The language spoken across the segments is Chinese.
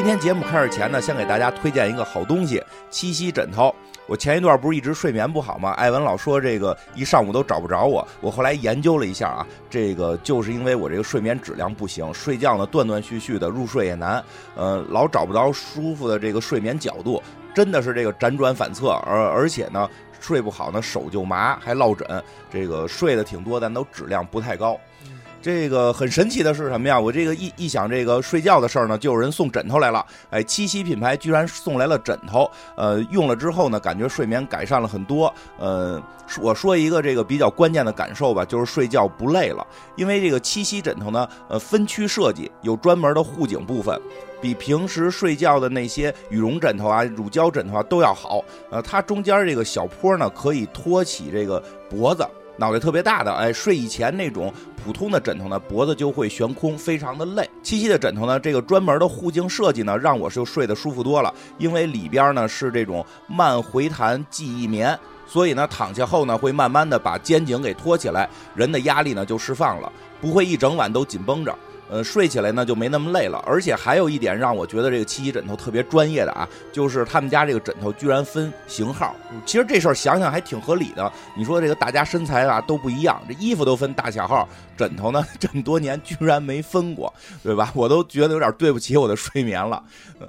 今天节目开始前呢，先给大家推荐一个好东西——七夕枕头。我前一段不是一直睡眠不好吗？艾文老说这个一上午都找不着我。我后来研究了一下啊，这个就是因为我这个睡眠质量不行，睡觉呢断断续续的，入睡也难，呃，老找不着舒服的这个睡眠角度，真的是这个辗转反侧，而而且呢，睡不好呢手就麻，还落枕，这个睡的挺多，但都质量不太高。这个很神奇的是什么呀？我这个一一想这个睡觉的事儿呢，就有人送枕头来了。哎，七夕品牌居然送来了枕头，呃，用了之后呢，感觉睡眠改善了很多。呃，我说一个这个比较关键的感受吧，就是睡觉不累了。因为这个七夕枕头呢，呃，分区设计，有专门的护颈部分，比平时睡觉的那些羽绒枕头啊、乳胶枕头啊都要好。呃，它中间这个小坡呢，可以托起这个脖子。脑袋特别大的，哎，睡以前那种普通的枕头呢，脖子就会悬空，非常的累。七夕的枕头呢，这个专门的护颈设计呢，让我就睡得舒服多了，因为里边呢是这种慢回弹记忆棉，所以呢躺下后呢，会慢慢的把肩颈给托起来，人的压力呢就释放了，不会一整晚都紧绷着。呃，睡起来呢就没那么累了，而且还有一点让我觉得这个七夕枕头特别专业的啊，就是他们家这个枕头居然分型号。其实这事儿想想还挺合理的。你说这个大家身材啊都不一样，这衣服都分大小号，枕头呢 这么多年居然没分过，对吧？我都觉得有点对不起我的睡眠了。呃，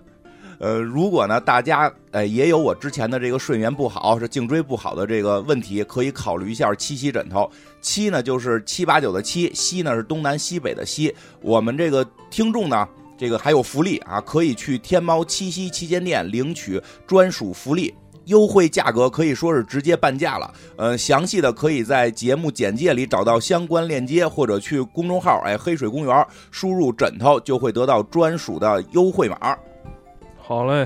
呃如果呢，大家呃也有我之前的这个睡眠不好，是颈椎不好的这个问题，可以考虑一下七夕枕头。七呢就是七八九的七，西呢是东南西北的西。我们这个听众呢，这个还有福利啊，可以去天猫七夕旗舰店领取专属福利，优惠价格可以说是直接半价了。呃，详细的可以在节目简介里找到相关链接，或者去公众号哎黑水公园输入枕头，就会得到专属的优惠码。好嘞，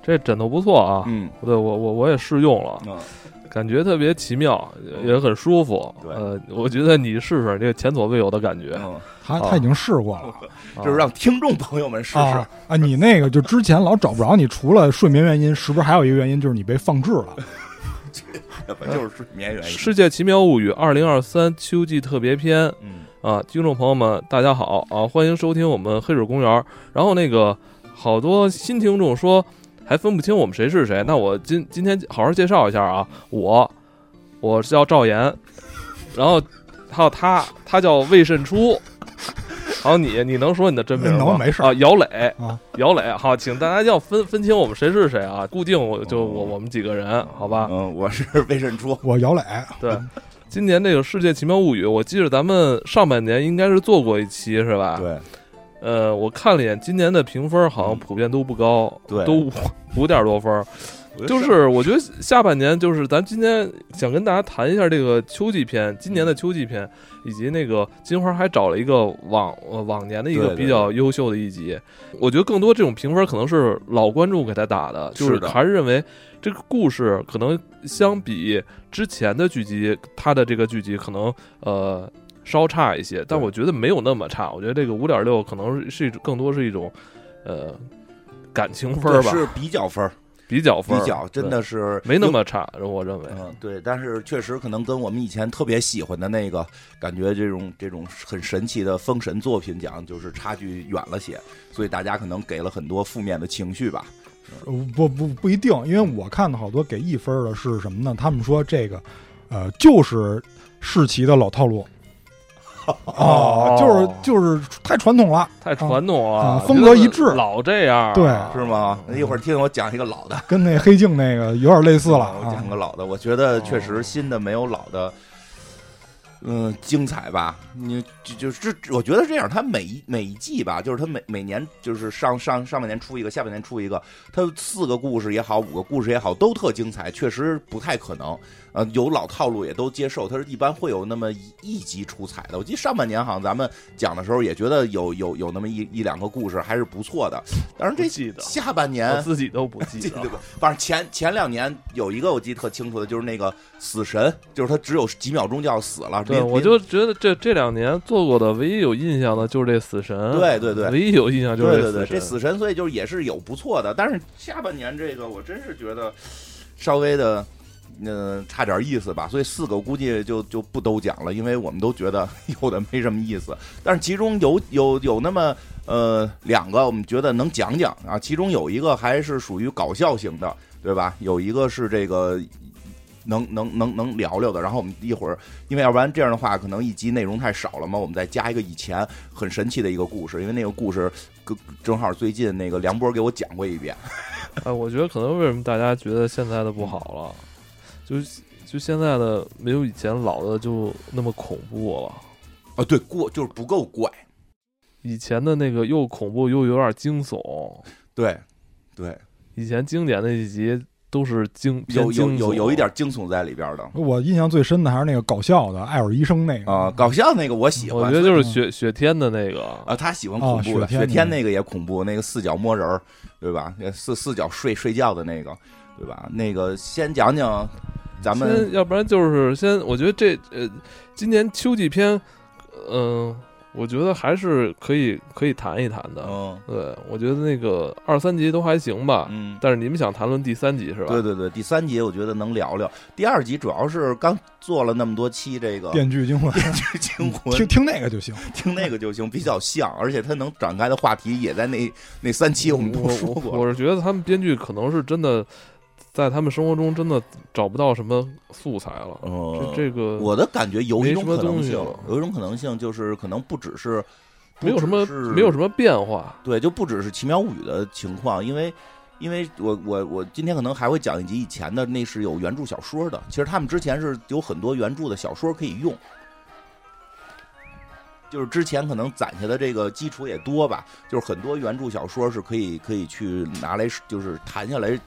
这枕头不错啊。嗯，对我我我也试用了，感觉特别奇妙，也很舒服。呃，我觉得你试试这个前所未有的感觉。他他已经试过了，就是让听众朋友们试试啊。你那个就之前老找不着你，除了睡眠原因，是不是还有一个原因就是你被放置了？就是睡眠原因。世界奇妙物语二零二三秋季特别篇。嗯啊，听众朋友们，大家好啊，欢迎收听我们黑水公园。然后那个。好多新听众说还分不清我们谁是谁，那我今今天好好介绍一下啊，我我叫赵岩，然后还有他，他叫魏慎初，还有你，你能说你的真名吗？没事啊，姚磊。啊，姚磊，好，请大家要分分清我们谁是谁啊，固定我就我我们几个人，好吧？嗯，我是魏慎初，我姚磊，对，今年这个世界奇妙物语，我记得咱们上半年应该是做过一期是吧？对。呃，我看了一眼，今年的评分好像普遍都不高，对，都五五点多分。就是我觉得下半年，就是咱今天想跟大家谈一下这个秋季片，今年的秋季片，以及那个金花还找了一个往呃往年的一个比较优秀的一集。我觉得更多这种评分可能是老观众给他打的，就是还是认为这个故事可能相比之前的剧集，他的这个剧集可能呃。稍差一些，但我觉得没有那么差。我觉得这个五点六可能是一种更多是一种，呃，感情分吧，是比较分，比较分，比较真的是没那么差。我认为，嗯，对，但是确实可能跟我们以前特别喜欢的那个感觉，这种这种很神奇的封神作品讲，就是差距远了些，所以大家可能给了很多负面的情绪吧。不不不一定，因为我看到好多给一分的是什么呢？他们说这个，呃，就是世奇的老套路。哦，就是就是太传统了，太传统了，风格一致，老这样，对，是吗？一会儿听我讲一个老的，跟那黑镜那个有点类似了。我讲个老的，我觉得确实新的没有老的，嗯，精彩吧？你就就是我觉得这样，它每一每一季吧，就是它每每年就是上上上半年出一个，下半年出一个，它四个故事也好，五个故事也好，都特精彩，确实不太可能。呃，有老套路也都接受，他是一般会有那么一集出彩的。我记得上半年好像咱们讲的时候也觉得有有有那么一一两个故事还是不错的。当然这记得下半年我自己都不记得，反正前前两年有一个我记得特清楚的，就是那个死神，就是他只有几秒钟就要死了。对，我就觉得这这两年做过的唯一有印象的就是这死神。对对对，唯一有印象就是对对对，这死神，所以就是也是有不错的。但是下半年这个我真是觉得稍微的。嗯、差点意思吧。所以四个估计就就不都讲了，因为我们都觉得 有的没什么意思。但是其中有有有那么呃两个，我们觉得能讲讲啊。其中有一个还是属于搞笑型的，对吧？有一个是这个。能能能能聊聊的，然后我们一会儿，因为要不然这样的话，可能一集内容太少了嘛，我们再加一个以前很神奇的一个故事，因为那个故事正正好最近那个梁波给我讲过一遍。哎，我觉得可能为什么大家觉得现在的不好了，就就现在的没有以前老的就那么恐怖了。啊，对，过就是不够怪，以前的那个又恐怖又有点惊悚，对对，以前经典那几集都是惊有有有有一点惊悚在里边的我印象最深的还是那个搞笑的艾尔医生那个啊，搞笑那个我喜欢，我觉得就是雪雪天的那个啊，他喜欢恐怖的，哦雪天雪天那个也恐怖，那个四脚摸人儿，对吧？那四四脚睡睡觉的那个，对吧？那个先讲讲咱们，要不然就是先，我觉得这呃，今年秋季片，嗯、我觉得还是可以可以谈一谈的。嗯对，我觉得那个二三集都还行吧，嗯，但是你们想谈论第三集是吧？对对对，第三集我觉得能聊聊，第二集主要是刚做了那么多期这个《电锯惊魂》，电锯惊魂，听听那个就行。听那个就行，比较像，而且它能展开的话题也在那那三期我们都我我说过我是觉得他们编剧可能是真的在他们生活中真的找不到什么素材了。嗯，这这个我的感觉有一种可能性有一种可能性就是可能不只是没有什么没有什么变化。对，就不只是奇妙物语的情况，因为。因为我我我今天可能还会讲一集以前的，那是有原著小说的。其实他们之前是有很多原著的小说可以用，就是之前可能攒下的这个基础也多吧，就是很多原著小说是可以可以去拿来就是谈下来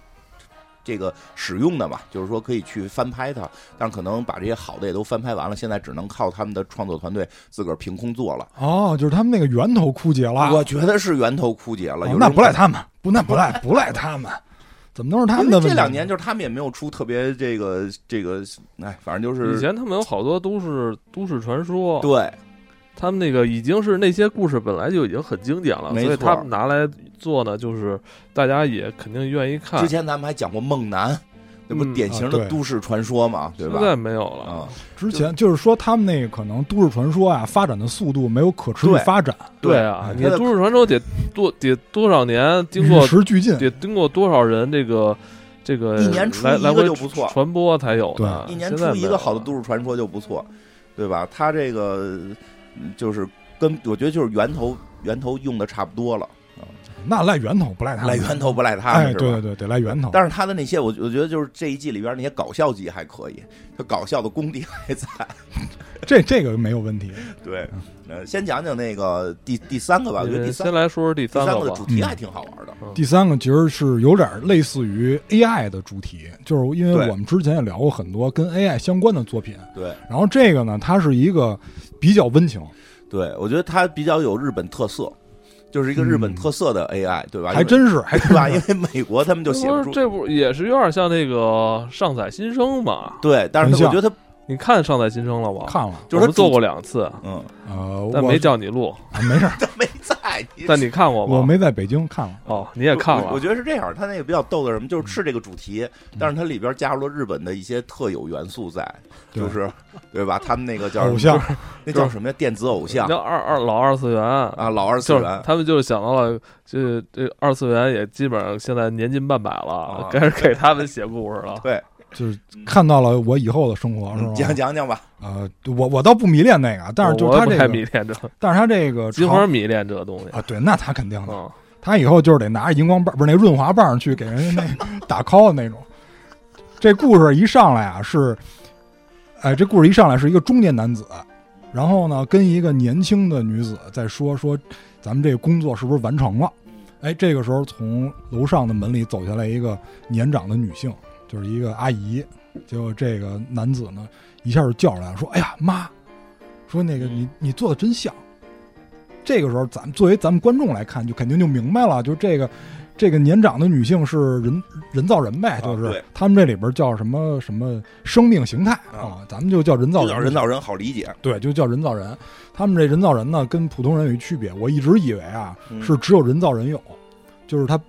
这个使用的嘛，就是说可以去翻拍它，但是可能把这些好的也都翻拍完了，现在只能靠他们的创作团队自个儿凭空做了。哦，就是他们那个源头枯竭了。我觉得是源头枯竭了，哦那不赖他们，不那不赖不赖他们，怎么都是他们的问题？这两年就是他们也没有出特别这个这个，哎，反正就是以前他们有好多都是都市传说，对他们那个已经是那些故事本来就已经很经典了，所以他们拿来做呢，就是大家也肯定愿意看之。前咱们还讲过梦男，那不嗯典型的都市传说嘛，对吧？现在没有了，啊，之前就是说他们那个可能都市传说啊，发展的速度没有可持续发展，对啊，哎你都市传说得多得多少年经过与时俱进。得经过多少人这个这个一年出一个来来回就不错传播才有的。一年出一个好的都市传说就不错，对吧？他这个嗯嗯就是跟我觉得就是源头源头用的差不多了，那赖源头不赖他，赖源头不赖他们，哎，对对对，得赖源头。但是他的那些，我我觉得就是这一季里边那些搞笑集还可以，他搞笑的功底还在。这这个没有问题。对，呃，先讲讲那个第第三个吧，我觉得第三先来说说第第三三个吧个的主题还挺好玩的。第三个其实是有点类似于 AI 的主题，就是因为我们之前也聊过很多跟 AI 相关的作品，对然后这个呢，它是一个比较温情，对，我觉得它比较有日本特色，就是一个日本特色的 AI，、对吧？还真是，还对吧？真是因为美国他们就写不出。这不也是有点像那个上载新生嘛？对，但是我觉得他你看上在新生了吗？看了，就是做过两次，嗯，呃，我但没叫你录。啊没事 没在。但你看过吗？我没在北京看了，哦，你也看了我我。觉得是这样，他那个比较逗的什么，就是是这个主题，嗯但是它里边加入了日本的一些特有元素在，就是 对吧？他们那个叫偶像，那叫什么呀？电子偶像叫二二老二次元啊，老二次元。他们就是想到了，这这二次元也基本上现在年近半百了啊，该是给他们写故事了。对，就是看到了我以后的生活，是吧？嗯讲讲讲吧。呃，我我倒不迷恋那个，但是就是他这个，迷恋这，但是他这个金长花迷恋这个东西。啊，对，那他肯定的，嗯，他以后就是得拿着荧光棒，不是那润滑棒去给人家那 打 call 的那种。这故事一上来啊，是，哎，这故事一上来是一个中年男子，然后呢跟一个年轻的女子在说说，咱们这个工作是不是完成了？哎，这个时候从楼上的门里走下来一个年长的女性，就是一个阿姨。结果这个男子呢，一下就叫出来了，说：“哎呀，妈，说那个你你做的真像。”这个时候，咱们作为咱们观众来看，就肯定就明白了，就这个这个年长的女性是人人造人呗，就是他们这里边叫什么什么生命形态啊啊，咱们就叫人造人叫。人造人好理解，对，就叫人造人。他们这人造人呢，跟普通人有一区别。我一直以为啊，嗯是只有人造人有，就是他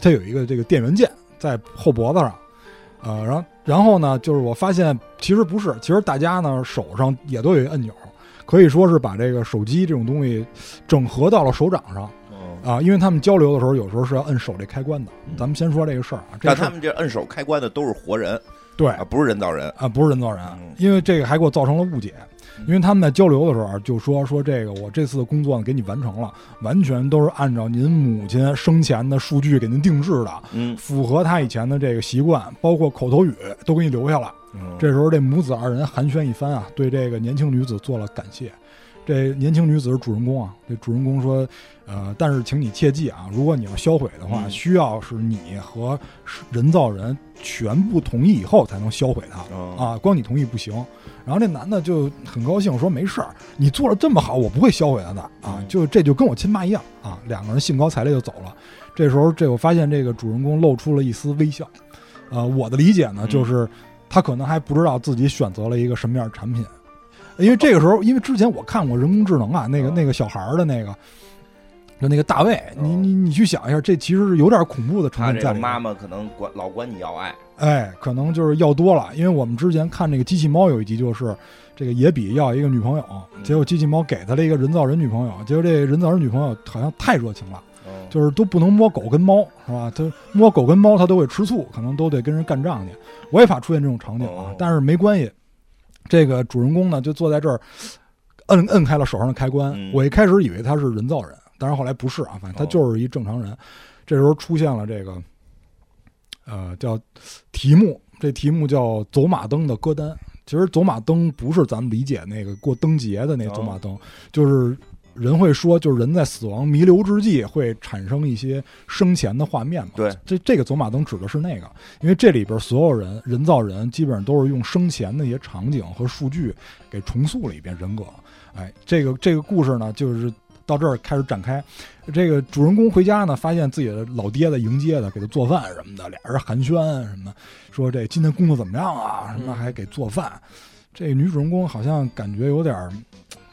他有一个这个电源键在后脖子上，呃，然后然后呢，就是我发现其实不是，其实大家呢手上也都有一按钮，可以说是把这个手机这种东西整合到了手掌上嗯，啊，因为他们交流的时候有时候是要摁手这开关的。咱们先说这个事儿啊，这但他们这摁手开关的都是活人对啊，不是人造人。啊，不是人造人嗯，因为这个还给我造成了误解。因为他们在交流的时候啊就说说这个我这次的工作呢给你完成了，完全都是按照您母亲生前的数据给您定制的，嗯符合他以前的这个习惯，包括口头语都给你留下了。嗯，这时候这母子二人寒暄一番啊，对这个年轻女子做了感谢。这年轻女子是主人公啊，这主人公说，呃，但是请你切记啊，如果你要销毁的话，嗯需要是你和人造人全部同意以后才能销毁它。嗯啊，光你同意不行。然后这男的就很高兴，说没事儿，你做的这么好，我不会销毁它的啊嗯，就这就跟我亲妈一样啊。两个人兴高采烈就走了。这时候，这我发现这个主人公露出了一丝微笑。呃，我的理解呢，嗯就是他可能还不知道自己选择了一个什么样的产品，因为这个时候，因为之前我看过人工智能啊，那个哦那个小孩儿的那个。就那个大卫，你哦你你去想一下，这其实是有点恐怖的成分在里面。妈妈可能管老管你要爱，哎，可能就是要多了，因为我们之前看那个机器猫有一集，就是这个野比要一个女朋友，结果机器猫给他了一个人造人女朋友，结果这人造人女朋友好像太热情了，嗯就是都不能摸狗跟猫，是吧？他摸狗跟猫他都会吃醋，可能都得跟人干仗去。我也怕出现这种场景啊哦，但是没关系，这个主人公呢就坐在这儿，摁摁开了手上的开关。嗯我一开始以为他是人造人，但是后来不是啊，反正他哦就是一正常人。这时候出现了这个，呃，叫题目，这题目叫走马灯的歌单。其实走马灯不是咱们理解那个过灯节的那个走马灯，就是人会说，就是人在死亡弥留之际会产生一些生前的画面嘛。对，这这个走马灯指的是那个，因为这里边所有人人造人基本上都是用生前的一些场景和数据给重塑了一遍人格。哎，这个这个故事呢，就是到这儿开始展开。这个主人公回家呢，发现自己的老爹在迎接他，给他做饭什么的，俩人寒暄什么的，说这今天工作怎么样啊？什么还给做饭。这女主人公好像感觉有点儿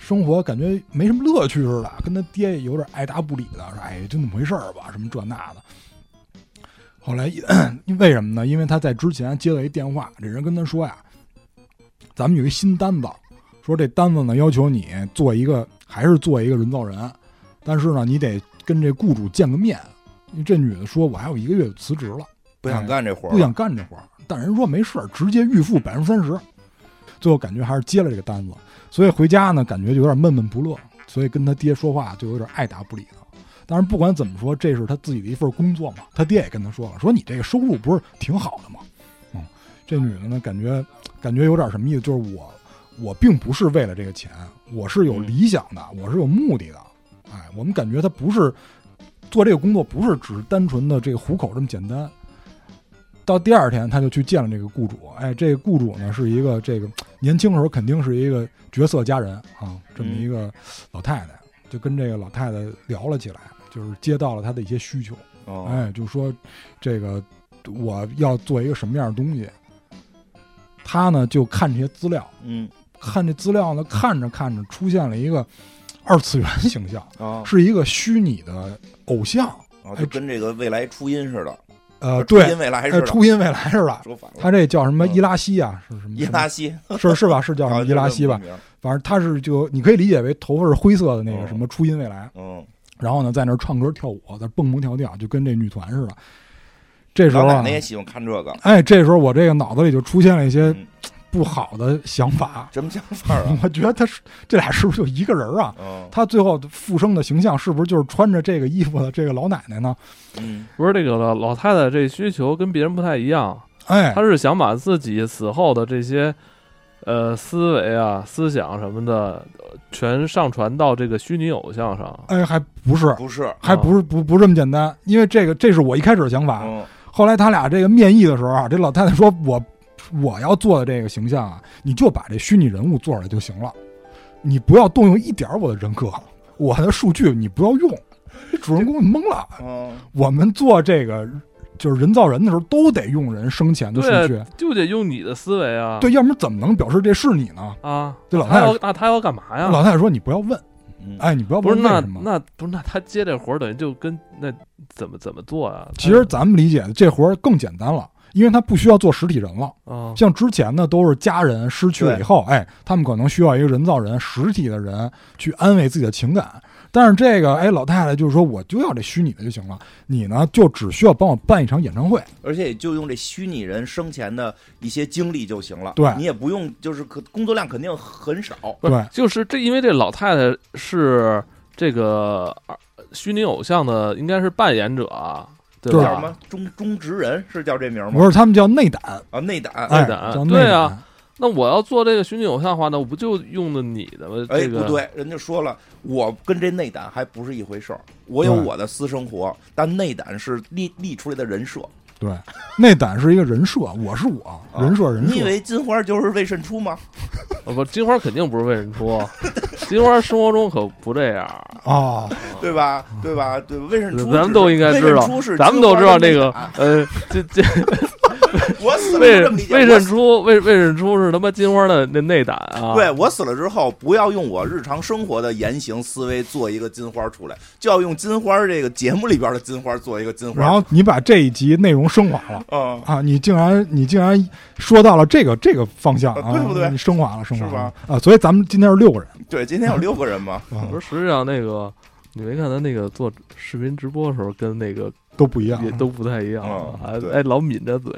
生活感觉没什么乐趣似的，跟他爹也有点爱答不理的，说哎就那么回事儿吧，什么这那的。后来为什么呢？因为他在之前接了一电话，这人跟他说呀，咱们有一新单子，说这单子呢要求你做一个，还是做一个人造人，但是呢你得跟这雇主见个面。这女的说，我还有一个月就辞职了，不想干这活儿，不想干这活儿，但人说没事儿，直接预付百分之三十。最后感觉还是接了这个单子，所以回家呢，感觉就有点闷闷不乐，所以跟他爹说话就有点爱答不理的。但是不管怎么说，这是他自己的一份工作嘛。他爹也跟他说了，说你这个收入不是挺好的吗？嗯，这女的呢，感觉感觉有点什么意思，就是我我并不是为了这个钱，我是有理想的，我是有目的的。哎，我们感觉他不是做这个工作，不是只是单纯的这个糊口这么简单。到第二天，他就去见了这个雇主。哎，这个雇主呢是一个这个年轻时候肯定是一个绝色佳人啊，这么一个老太太，就跟这个老太太聊了起来，就是接到了她的一些需求。哦，哎，就说这个我要做一个什么样的东西。他呢就看这些资料，嗯看这资料呢，看着看着出现了一个二次元形象，啊是一个虚拟的偶像。啊，就跟这个未来初音似的，呃，初对，初音未来似的。说反了，他这叫什么嗯伊拉西啊？是什么？伊拉西，是是吧？是叫什么伊拉西吧？？反正他是就你可以理解为头发是灰色的那个嗯什么初音未来，嗯，然后呢在那儿唱歌跳舞，在蹦蹦跳跳，就跟这女团似的。这时候啊老奶奶，也喜欢看这个，哎，这时候我这个脑子里就出现了一些嗯不好的想法。什么想法啊？我觉得他是这俩是不是就一个人啊？嗯他最后复生的形象是不是就是穿着这个衣服的这个老奶奶呢？嗯不是这个老老太太这需求跟别人不太一样，哎她，是想把自己死后的这些呃思维啊、思想什么的，呃全上传到这个虚拟偶像上。哎，还不是，不是，还不是不不这么简单，因为这个这是我一开始的想法。嗯后来他俩这个面议的时候啊，这老太太说我我要做的这个形象啊，你就把这虚拟人物做出来就行了，你不要动用一点我的人格，我的数据你不要用。这主人公懵了，嗯我们做这个就是人造人的时候都得用人生前的数据，，就得用你的思维啊。对，要不然怎么能表示这是你呢？啊，这老太太那他要干嘛呀？老太太说你不要问，嗯，哎，你不要不是那什么。那不是那他接这活儿等于就跟那怎么怎么做啊？其实咱们理解的这活儿更简单了，因为他不需要做实体人了。啊，像之前呢，都是家人失去了以后，哎，他们可能需要一个人造人、实体的人去安慰自己的情感。但是这个，哎，老太太就是说，我就要这虚拟的就行了，你呢就只需要帮我办一场演唱会。而且也就用这虚拟人生前的一些经历就行了。对你也不用，就是可工作量肯定很少。对，就是这，因为这老太太是这个呃虚拟偶像的，应该是扮演者啊，对对吧？叫什么中中职人是叫这名吗？不是，他们叫内胆，啊，内胆。内，胆叫内对啊。那我要做这个虚拟偶像的话，那我不就用的你的吗？哎，这个不对，人家说了，我跟这内胆还不是一回事儿。我有我的私生活，但内胆是立立出来的人设。对，内胆是一个人设，我是我，啊人设人设你以。为金花就是魏胜初吗？哦不，金花肯定不是魏胜出，金花生活中可不这样。啊，对吧？对吧？对吧，魏胜初，咱们都应该知道咱们都知道这个呃，这这 我死了这么理解。魏我死慎初魏魏慎初是他妈金花的那内胆啊！对我死了之后，不要用我日常生活的言行思维做一个金花出来，就要用金花这个节目里边的金花做一个金花。然后你把这一集内容升华了。嗯，啊，你竟然你竟然说到了这个这个方向啊，啊对不对你升华了，升华是吧了啊！所以咱们今天是六个人对，今天有六个人嘛，啊，不是，实际上那个你没看他那个做视频直播的时候，跟那个都不一样也。都不太一样哎老抿着嘴。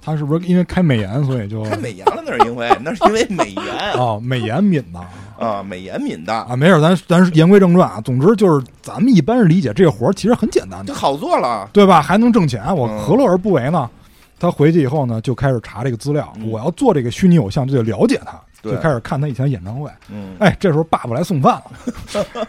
他是不是因为开美颜，所以就开美颜了，那是因为那是因为美颜啊 美颜抿的啊，美颜抿的，啊？没事，咱咱言归正传啊。总之就是咱们一般人理解这个活儿其实很简单的，就好做了。对吧？还能挣钱，我嗯何乐而不为呢？他回去以后呢，就开始查这个资料。嗯我要做这个虚拟偶像，就得了解他，对就开始看他以前演唱会。嗯，哎，这时候爸爸来送饭了，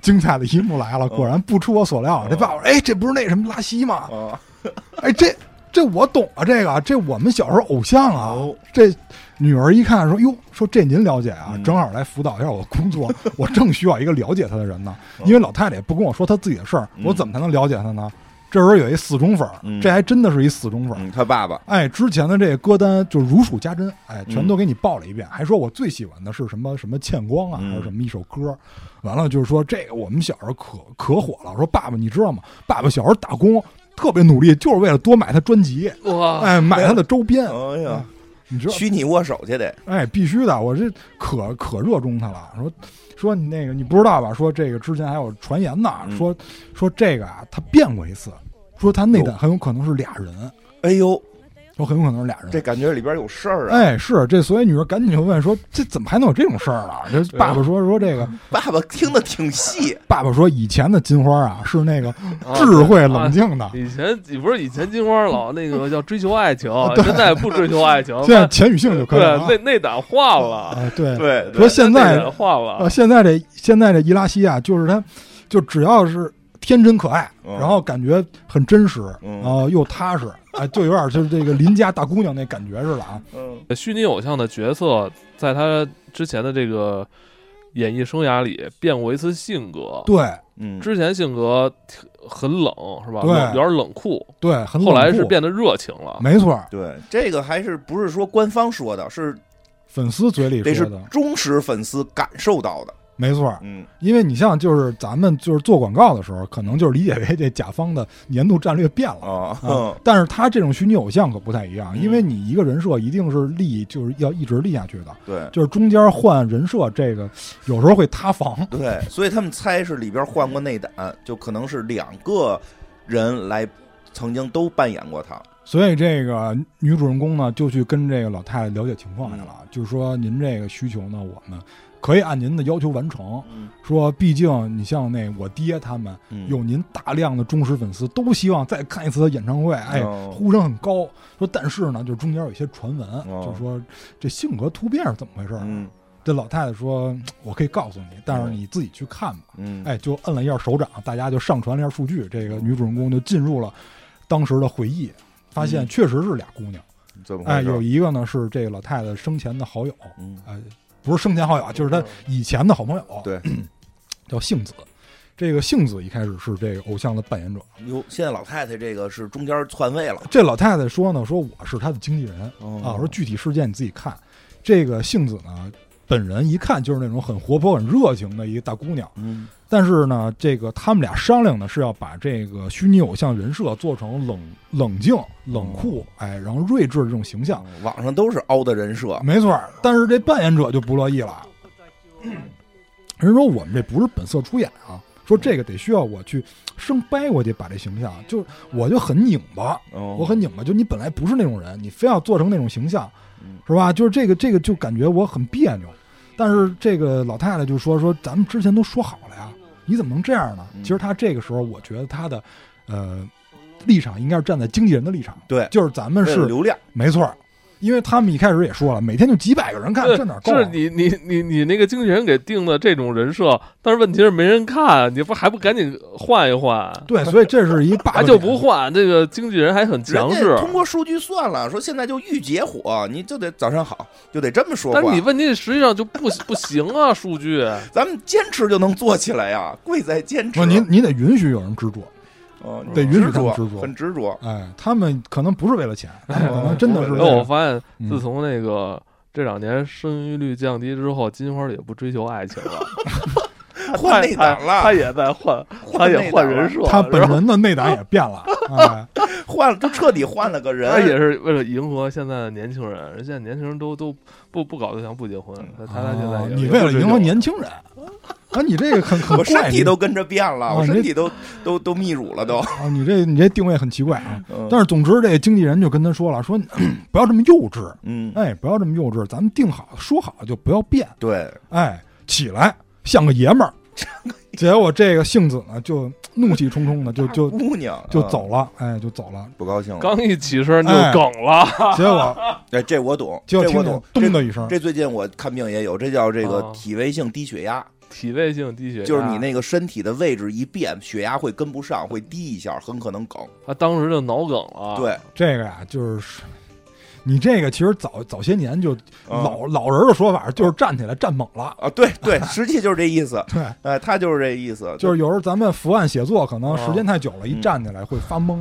精彩的一幕来了，果然不出我所料，这爸爸说：“哎，这不是那什么拉稀吗？啊，哎，这这我懂啊，这个这我们小时候偶像啊。哦这女儿一看说：“哟，说这您了解啊？嗯正好来辅导一下我工作，我正需要一个了解他的人呢。哦因为老太太也不跟我说她自己的事儿，嗯我怎么才能了解她呢？”这时候有一死忠粉儿，嗯这还真的是一死忠粉他爸爸，哎，之前的这个歌单就如数家珍，哎，全嗯都给你报了一遍，还说我最喜欢的是什么什么欠光啊，嗯还是什么一首歌，完了就是说这个我们小时候可可火了，说爸爸你知道吗？爸爸小时候打工特别努力，就是为了多买他专辑，哇，哎，买他的周边，哎呀，你知道，虚拟握手去得，哎，必须的，我这可可热衷他了，说。说你那个你不知道吧？说这个之前还有传言呢，嗯说说这个啊，他变过一次，说他内胆很有可能是俩人，哎呦，说很有可能是俩人。这感觉里边有事儿啊！哎，是这，所以女儿赶紧就问说：“这怎么还能有这种事儿啊？”这爸爸说说这个，爸爸听的挺细，爸爸说以前的金花啊是那个啊智慧冷静的，以前你不是以前金花老那个叫追求爱情，现在不追求爱情，现在钱与性就可以对了啊。内内胆化了，啊，对，对，说现在胆换啊，了，现在这现在这伊拉西亚，就是他，就只要是天真可爱，嗯。然后感觉很真实，嗯。然后又踏实，哎，就有点就是这个邻家大姑娘那感觉似的啊。嗯。虚拟偶像的角色在他之前的这个演艺生涯里变过一次性格，对。嗯，之前性格很冷是吧？对。有点冷酷，对，很后来是变得热情了。没错，对，这个还是不是说官方说的，是粉丝嘴里得是说的，忠实粉丝感受到的。没错。嗯，因为你像就是咱们就是做广告的时候，可能就是理解为这甲方的年度战略变了。啊，啊，但是他这种虚拟偶像可不太一样，嗯因为你一个人设一定是立，就是要一直立下去的，对就是中间换人设，这个有时候会塌房。对，所以他们猜是里边换过内胆，就可能是两个人来曾经都扮演过他。所以这个女主人公呢，就去跟这个老太太了解情况去了，嗯就是说您这个需求呢，我们可以按您的要求完成。嗯说，毕竟你像那我爹他们嗯有您大量的忠实粉丝，都希望再看一次他演唱会，哎，哦呼声很高。说但是呢，就中间有一些传闻，哦就说这性格突变是怎么回事？嗯这老太太说：“我可以告诉你，但是嗯你自己去看吧。嗯，哎，就摁了一下手掌，大家就上传了一下数据，这个女主人公就进入了当时的回忆，发现嗯确实是俩姑娘。哎？有一个呢是这个老太太生前的好友，嗯哎，不是生前好友啊，就是他以前的好朋友，对，叫杏子。这个杏子一开始是这个偶像的扮演者，哟，现在老太太这个是中间篡位了。这老太太说呢，说我是她的经纪人哦啊，说具体事件你自己看。这个杏子呢，本人一看就是那种很活泼、很热情的一个大姑娘。嗯但是呢，这个他们俩商量呢是要把这个虚拟偶像人设做成冷冷静、冷酷，哎，然后睿智的这种形象。网上都是凹的人设，没错，但是这扮演者就不乐意了。人说我们这不是本色出演啊，说这个得需要我去生掰过去把这形象，就我就很拧巴，我我很拧巴。就你本来不是那种人，你非要做成那种形象嗯，是吧？就是这个这个就感觉我很别扭。但是这个老太太就说说咱们之前都说好了呀，你怎么能这样呢？嗯其实她这个时候，我觉得她的呃立场应该是站在经纪人的立场，对就是咱们是流量，没错儿，因为他们一开始也说了，每天就几百个人看，这哪够啊？是你你你你那个经纪人给定的这种人设，但是问题是没人看，你不还不赶紧换一换？对，所以这是一 bug 就不换，这个经纪人还很强势。通过数据算了，说现在就御姐火，你就得早上好，就得这么说话。但是你问题实际上就不 不行啊，数据。咱们坚持就能做起来呀，贵在坚持。不，你你得允许有人执着，哦得允许执着他们执着很执着。哎，他们可能不是为了钱，他们可能真的是那 我发现，嗯自从那个这两年生育率降低之后，金花也不追求爱情了，换内胆了他，也在换，他也换人设，他本人的内胆也变了，哎，换了，就彻底换了个人。他也是为了迎合现在的年轻人，人现在年轻人都都不不搞对象不结婚，他他他现在你为了迎合，年轻人，啊，你这个很很我身体都跟着变了，我身体都都都泌乳了都。啊，你这你这定位很奇怪啊。嗯但是总之，这个经纪人就跟他说了，说 不要这么幼稚，嗯，哎，不要这么幼稚，咱们定好说好就不要变，对，哎，起来像个爷们儿。结果这个杏子呢，就怒气冲冲的就 就姑娘嗯就走了，哎，就走了。不高兴了。刚一起身就哎梗了，结果 哎，这我懂，结果听见这我懂。咚的一声，这最近我看病也有，这叫这个哦体位性低血压，体位性低血压，就是你那个身体的位置一变，血压会跟不上，会低一下，很可能梗。他当时就脑梗了，对，这个呀，就是你这个其实早早些年就嗯老老人的说法就是站起来站猛了。啊，对对，实际就是这意思。对，哎，他就是这意思，就是有时候咱们伏案写作，可能时间太久了，一嗯站起来会发懵。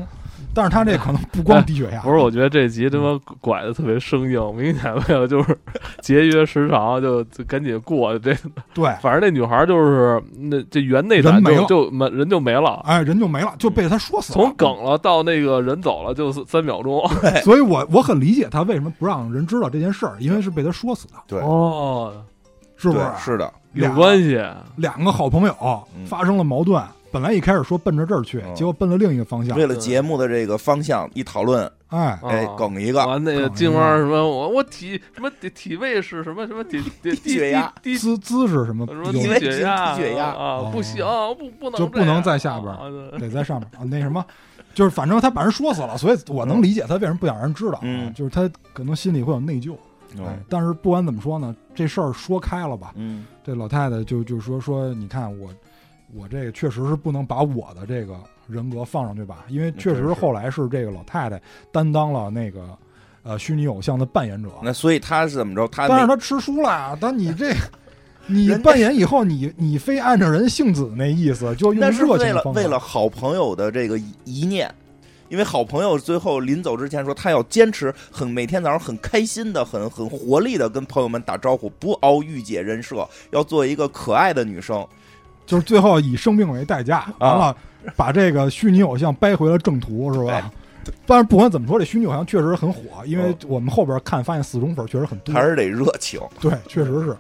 但是他这可能不光低血压，不是，我觉得这集他妈拐的特别生硬，明显为了就是节约时长，就就赶紧过这。对，反正那女孩就是那这原内胆人没了就就没人就没了，哎，人就没了，就被他说死了。从梗了到那个人走了就是三秒钟。所以我我很理解他为什么不让人知道这件事儿，因为是被他说死的，对哦，是不是？是的，有关系。两个好朋友嗯发生了矛盾，本来一开始说奔着这儿去，嗯。结果奔了另一个方向。为。了节目的这个方向一讨论，哎，哎啊，梗一个，完那个梗金花什么我我体什么体体位是什么什么体体 低血压。低低姿姿势什么什么有低血压低血压。啊哦。不行不不能就不能在下边得在上面啊，那什么，就是反正他把人说死了，所以我能理解他为什么不想让人知道就是他可能心里会有内疚。但是不管怎么说呢，这事儿说开了吧，嗯。这老太太就就说说，你看我我这个确实是不能把我的这个人格放上去吧，因为确实后来是这个老太太担当了那个呃虚拟偶像的扮演者，那所以他是怎么着？他但是那他吃书了，但你这。你扮演以后，你你非按照人性子那意思，就用热。为了为了好朋友的这个一一念。因为好朋友最后临走之前说，他要坚持很每天早上很开心的、很很活力的跟朋友们打招呼，不熬御姐人设，要做一个可爱的女生。就是最后以生命为代价，啊完了把这个虚拟偶像掰回了正途，是吧哎？但是不管怎么说，这虚拟偶像确实很火，因为嗯我们后边看发现死忠粉确实很多还，是得热情。对，确实是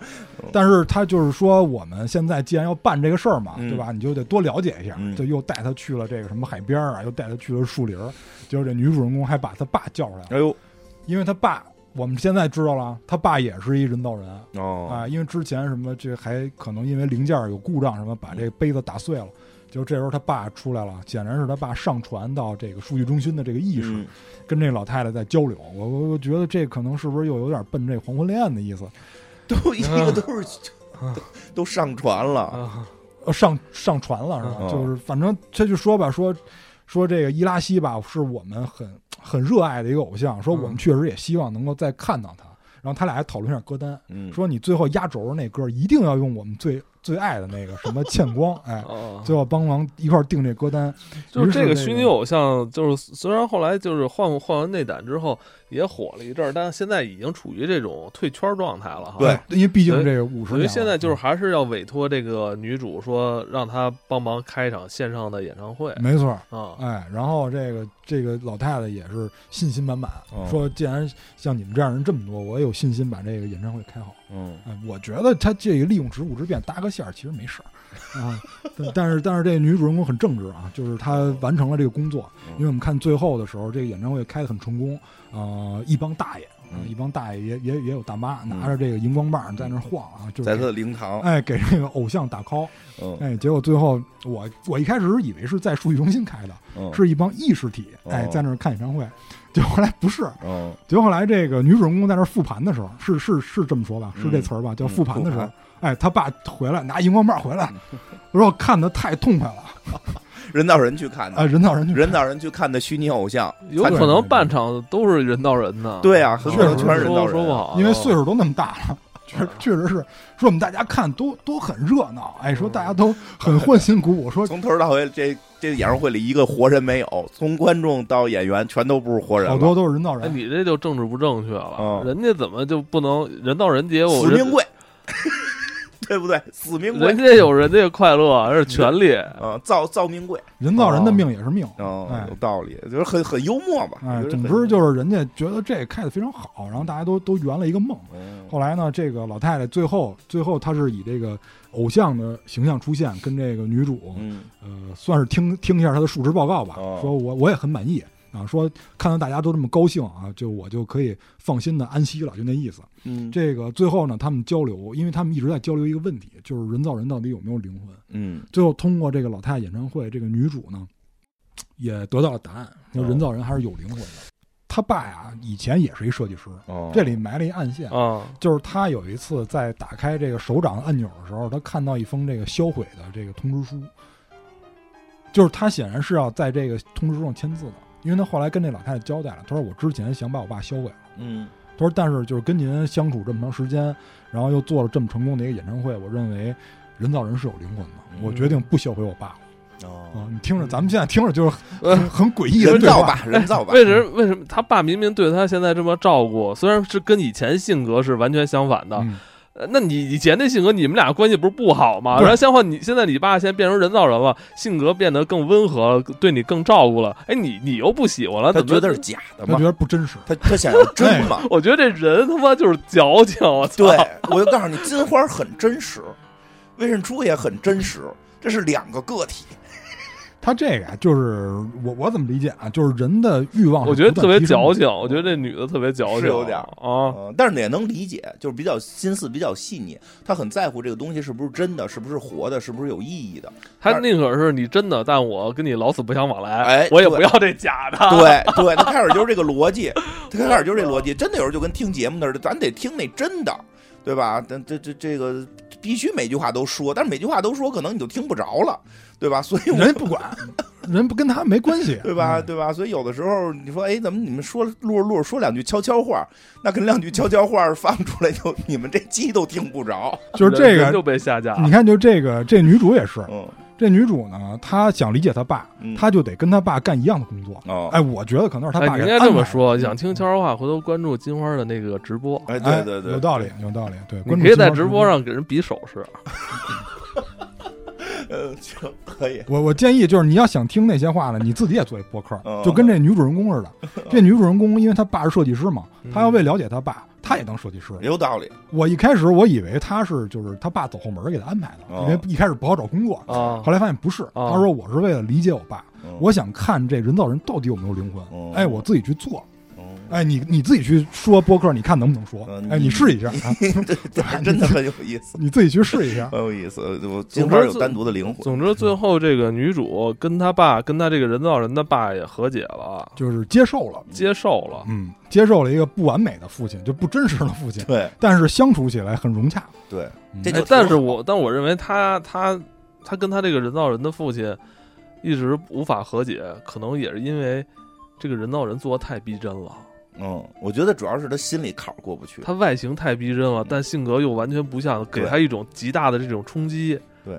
嗯。但是他就是说，我们现在既然要办这个事儿嘛，嗯对吧？你就得多了解一下，嗯就又带他去了这个什么海边儿啊，又带他去了树林儿，结果这女主人公还把他爸叫出来了，哎呦，因为他爸。我们现在知道了，他爸也是一人造人哦，啊，因为之前什么这还可能因为零件有故障什么，把这个杯子打碎了。就这时候他爸出来了，显然是他爸上传到这个数据中心的这个意识，嗯跟这老太太在交流。我我我觉得这可能是不是又有点奔这黄昏恋的意思？都一个都是都都上传了。上上传了是吧？嗯就是反正他就说吧，说说这个伊拉西吧，是我们很很热爱的一个偶像，说我们嗯确实也希望能够再看到他。然后他俩还讨论一下歌单，嗯，说你最后压轴那歌一定要用我们最最爱的那个什么倩光，哎，哦，就要帮忙一块儿定这歌单。就是这个个虚拟偶像，就是虽然后来就是换换完内胆之后也火了一阵儿，但是现在已经处于这种退圈状态了哈。对因为毕竟这个五十年了，所以现在就是还是要委托这个女主说让她帮忙开一场线上的演唱会没错儿。啊。哎，然后这个这个老太太也是信心满满，哦说既然像你们这样人这么多，我也有信心把这个演唱会开好。嗯，我觉得他这个利用职务之便搭个线儿其实没事儿。啊，但 但是但是这个女主人公很正直啊，就是她完成了这个工作，嗯。因为我们看最后的时候，这个演唱会开得很成功，啊，一帮大爷啊，嗯。一帮大爷也也也有大妈拿着这个荧光棒在那晃啊，就是在他的灵堂，哎给这个偶像打 call，嗯。哎，结果最后我我一开始以为是在数据中心开的，嗯是一帮意识体哎哦在那儿看演唱会，结果后来不是，嗯。结果后来这个女主人公在那儿复盘的时候，是是是这么说吧，是这嗯。词儿吧，叫嗯复盘的时候哎，他爸回来拿荧光棒回来，我说我看的太痛快了，人造人去看的啊，的，人造人去人造人去看的虚拟偶像，有可能半场都是人造人呢。对啊，很可能确实全是人造人，说说不好，因为岁数都那么大了。确确实是说我们大家看都都很热闹，哎，说大家都很欢欣鼓舞，说从头到尾，这这演唱会里一个活人没有，从观众到演员全都不是活人，好多都是人造哎，人。你这就政治不正确了。嗯人家怎么就不能人造人节？死命贵，对不对？死命贵人，家有人家的快乐，这是权利。啊，造造命贵，人造人的命也是命，哦哎，有道理，就是很很幽默吧，哎，总之就是人家觉得这开的非常好，然后大家都都圆了一个梦。嗯后来呢，这个老太太最后最后她是以这个偶像的形象出现，跟这个女主嗯呃，算是听听一下她的述职报告吧，哦说我我也很满意啊，说看到大家都这么高兴啊，就我就可以放心的安息了，就那意思。嗯这个最后呢，他们交流，因为他们一直在交流一个问题，就是人造人到底有没有灵魂。嗯最后通过这个老太太演唱会，这个女主呢也得到了答案，人造人还是有灵魂的。他爸呀，以前也是一设计师，哦，这里埋了一暗线，啊，就是他有一次在打开这个手掌按钮的时候，他看到一封这个销毁的这个通知书，就是他显然是要在这个通知书上签字的，因为他后来跟那老太太交代了，他说我之前想把我爸销毁了，嗯他说但是就是跟您相处这么长时间，然后又做了这么成功的一个演唱会，我认为人造人是有灵魂的，嗯我决定不销毁我爸了哦，啊！你听着，咱们现在听着就是 呃很很诡异的人对话，造吧，人造吧，为什么为什么他爸明明对他现在这么照顾，虽然是跟以前性格是完全相反的，那你以前那性格，你们俩关系不是不好吗？对然后相反，你现在你爸现在变成人造人了，性格变得更温和了，对你更照顾了，哎，你你又不喜欢了，怎么他觉得是假的嘛他觉？得不真实。他他想要真嘛？我觉得这人他妈就是矫情，我操！对，我就告诉你，金花很真实，魏慎初也很真实，这是两个个体。他这个，就是我我怎么理解啊？就是人的欲望我觉得特别矫情，我觉得这女的特别矫情，是有点儿啊。嗯，但是也能理解，就是比较心思比较细腻，他很在乎这个东西是不是真的，是不是活的，是不是有意义的。他宁可是你真的，但我跟你老死不相往来，哎我也不要这假的。对对，他开始就是这个逻辑，他 开始就是这逻辑。真的有时候就跟听节目似的，咱得听那真的，对吧？但这这这个必须每句话都说，但是每句话都说，可能你就听不着了，对吧？所以我人家不管，人不跟他没关系，对吧？嗯对吧？所以有的时候你说，哎，怎么你们说录着录着说两句悄悄话，那可能两句悄悄话放出来就你们这鸡都听不着。就是这个就，被下架了。你看，就这个这女主也是，嗯这女主呢，她想理解她爸，嗯，她就得跟她爸干一样的工作。哦，哎，我觉得可能是她哎，爸你应该这么说，想听悄悄话，回头关注金花的那个直播，哎，哎对对对，有道理，有道理。对，你可以在直播。上给人比手势。呃，行，可以。我我建议就是你要想听那些话呢，你自己也做一播客哦，就跟这女主人公似的。这女主人公因为她爸是设计师嘛，嗯她要为了解她爸，她也当设计师。有道理，我一开始我以为她是就是她爸走后门给她安排的，哦因为一开始不好找工作，啊后来发现不是。哦她说我是为了理解我爸，嗯我想看这人造人到底有没有灵魂哦。哎，我自己去做。嗯哎，你你自己去说播客，你看能不能说嗯？哎，你你试一下啊，对对，真的很有意思，你自己去试一下。很有意思。我金花有单独的灵魂，总之，最后这个女主跟她爸，跟她这个人造人的爸也和解了，就是接受了，接受了。嗯，接受了一个不完美的父亲，就不真实的父亲，对但是相处起来很融洽。对，这就但是我但我认为他他他跟他这个人造人的父亲一直无法和解，可能也是因为这个人造人做的太逼真了。嗯，我觉得主要是他心里坎儿过不去。他外形太逼真了，但性格又完全不像，给他一种极大的这种冲击，对，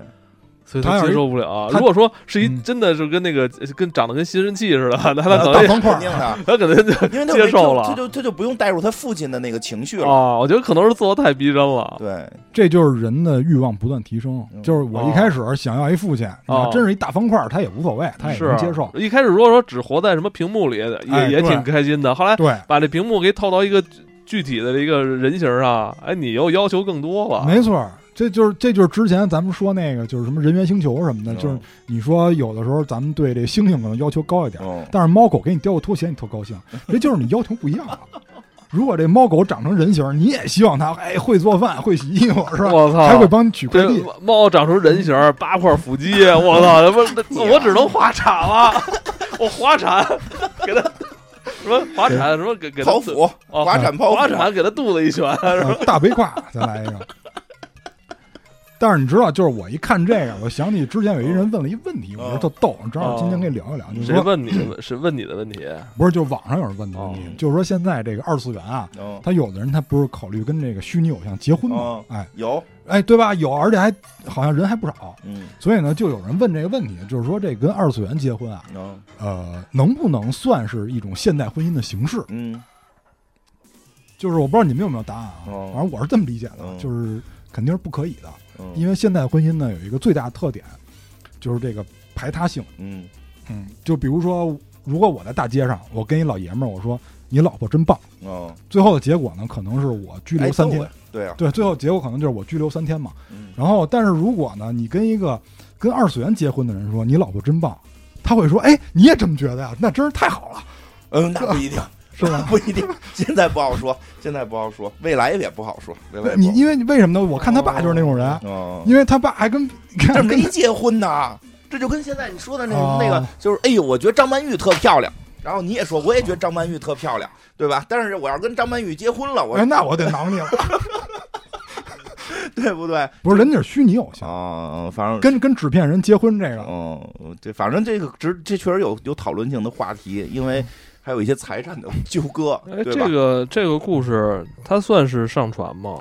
所以他接受不了。如果说是一嗯真的是跟那个跟长得跟吸尘器似的，那他可能大方块儿肯定的，他可能就因为他接受了他就他就不用带入他父亲的那个情绪了。啊，我觉得可能是做的太逼真了。对，这就是人的欲望不断提升。嗯就是我一开始想要一父亲，啊哦真是一大方块，他也无所谓，他也能接受。一开始如果说只活在什么屏幕里，也、哎也挺开心的。后来对，把这屏幕给套到一个具体的一个人形上，哎，你又要求更多了。没错儿，这就是这就是之前咱们说那个就是什么人猿星球什么的，嗯就是你说有的时候咱们对这猩猩可能要求高一点，嗯，但是猫狗给你叼个拖鞋，你特高兴，这就是你要求不一样了。如果这猫狗长成人形，你也希望它哎会做饭、会洗衣服是吧？我操，还会帮你取快这递。猫长成人形儿，八块腹肌，我操，他妈 我只能滑铲了，我滑铲给他什么滑铲什么给给他剖腹，哦滑铲剖腹，滑铲给他肚子一拳，呃大背胯，再来一个。但是你知道，就是我一看这个，我想起之前有一人问了一问题，我觉得特逗，正好今天可以聊一聊。就是说，谁问你的？是问你的问题？不是，就是网上有人问的问题哦，就是说现在这个二次元啊，嗯，他有的人他不是考虑跟这个虚拟偶像结婚吗哦？哎有，哎，对吧？有，而且还好像人还不少。嗯所以呢，就有人问这个问题，就是说这跟二次元结婚啊，嗯呃，能不能算是一种现代婚姻的形式？嗯就是我不知道你们有没有答案啊，哦反正我是这么理解的，嗯就是肯定是不可以的，嗯，因为现代婚姻呢有一个最大的特点，就是这个排他性。嗯。嗯，就比如说，如果我在大街上，我跟一老爷们儿我说你老婆真棒，哦，最后的结果呢，可能是我拘留三天。哎，对啊，对，最后结果可能就是我拘留三天嘛。嗯。然后，但是如果呢，你跟一个跟二次元结婚的人说你老婆真棒，他会说，哎，你也这么觉得呀？那真是太好了，嗯，那不一定，是吧？不一定，现在不好说，现在不好说，未来也不好说，你因为为什么呢？我看他爸就是那种人，哦，因为他爸还跟这跟没结婚呢，这就跟现在你说的那哦那个，就是哎呦，我觉得张曼玉特漂亮，然后你也说，我也觉得张曼玉特漂亮，对吧？但是我要跟张曼玉结婚了，我哎，那我得挠你了。对不对？不是，人家是虚拟偶像，啊，反正跟跟纸片人结婚这个，嗯，对，反正这个这这确实有有讨论性的话题，因为还有一些财产的纠葛，哎，这？个这个故事它算是上传吗？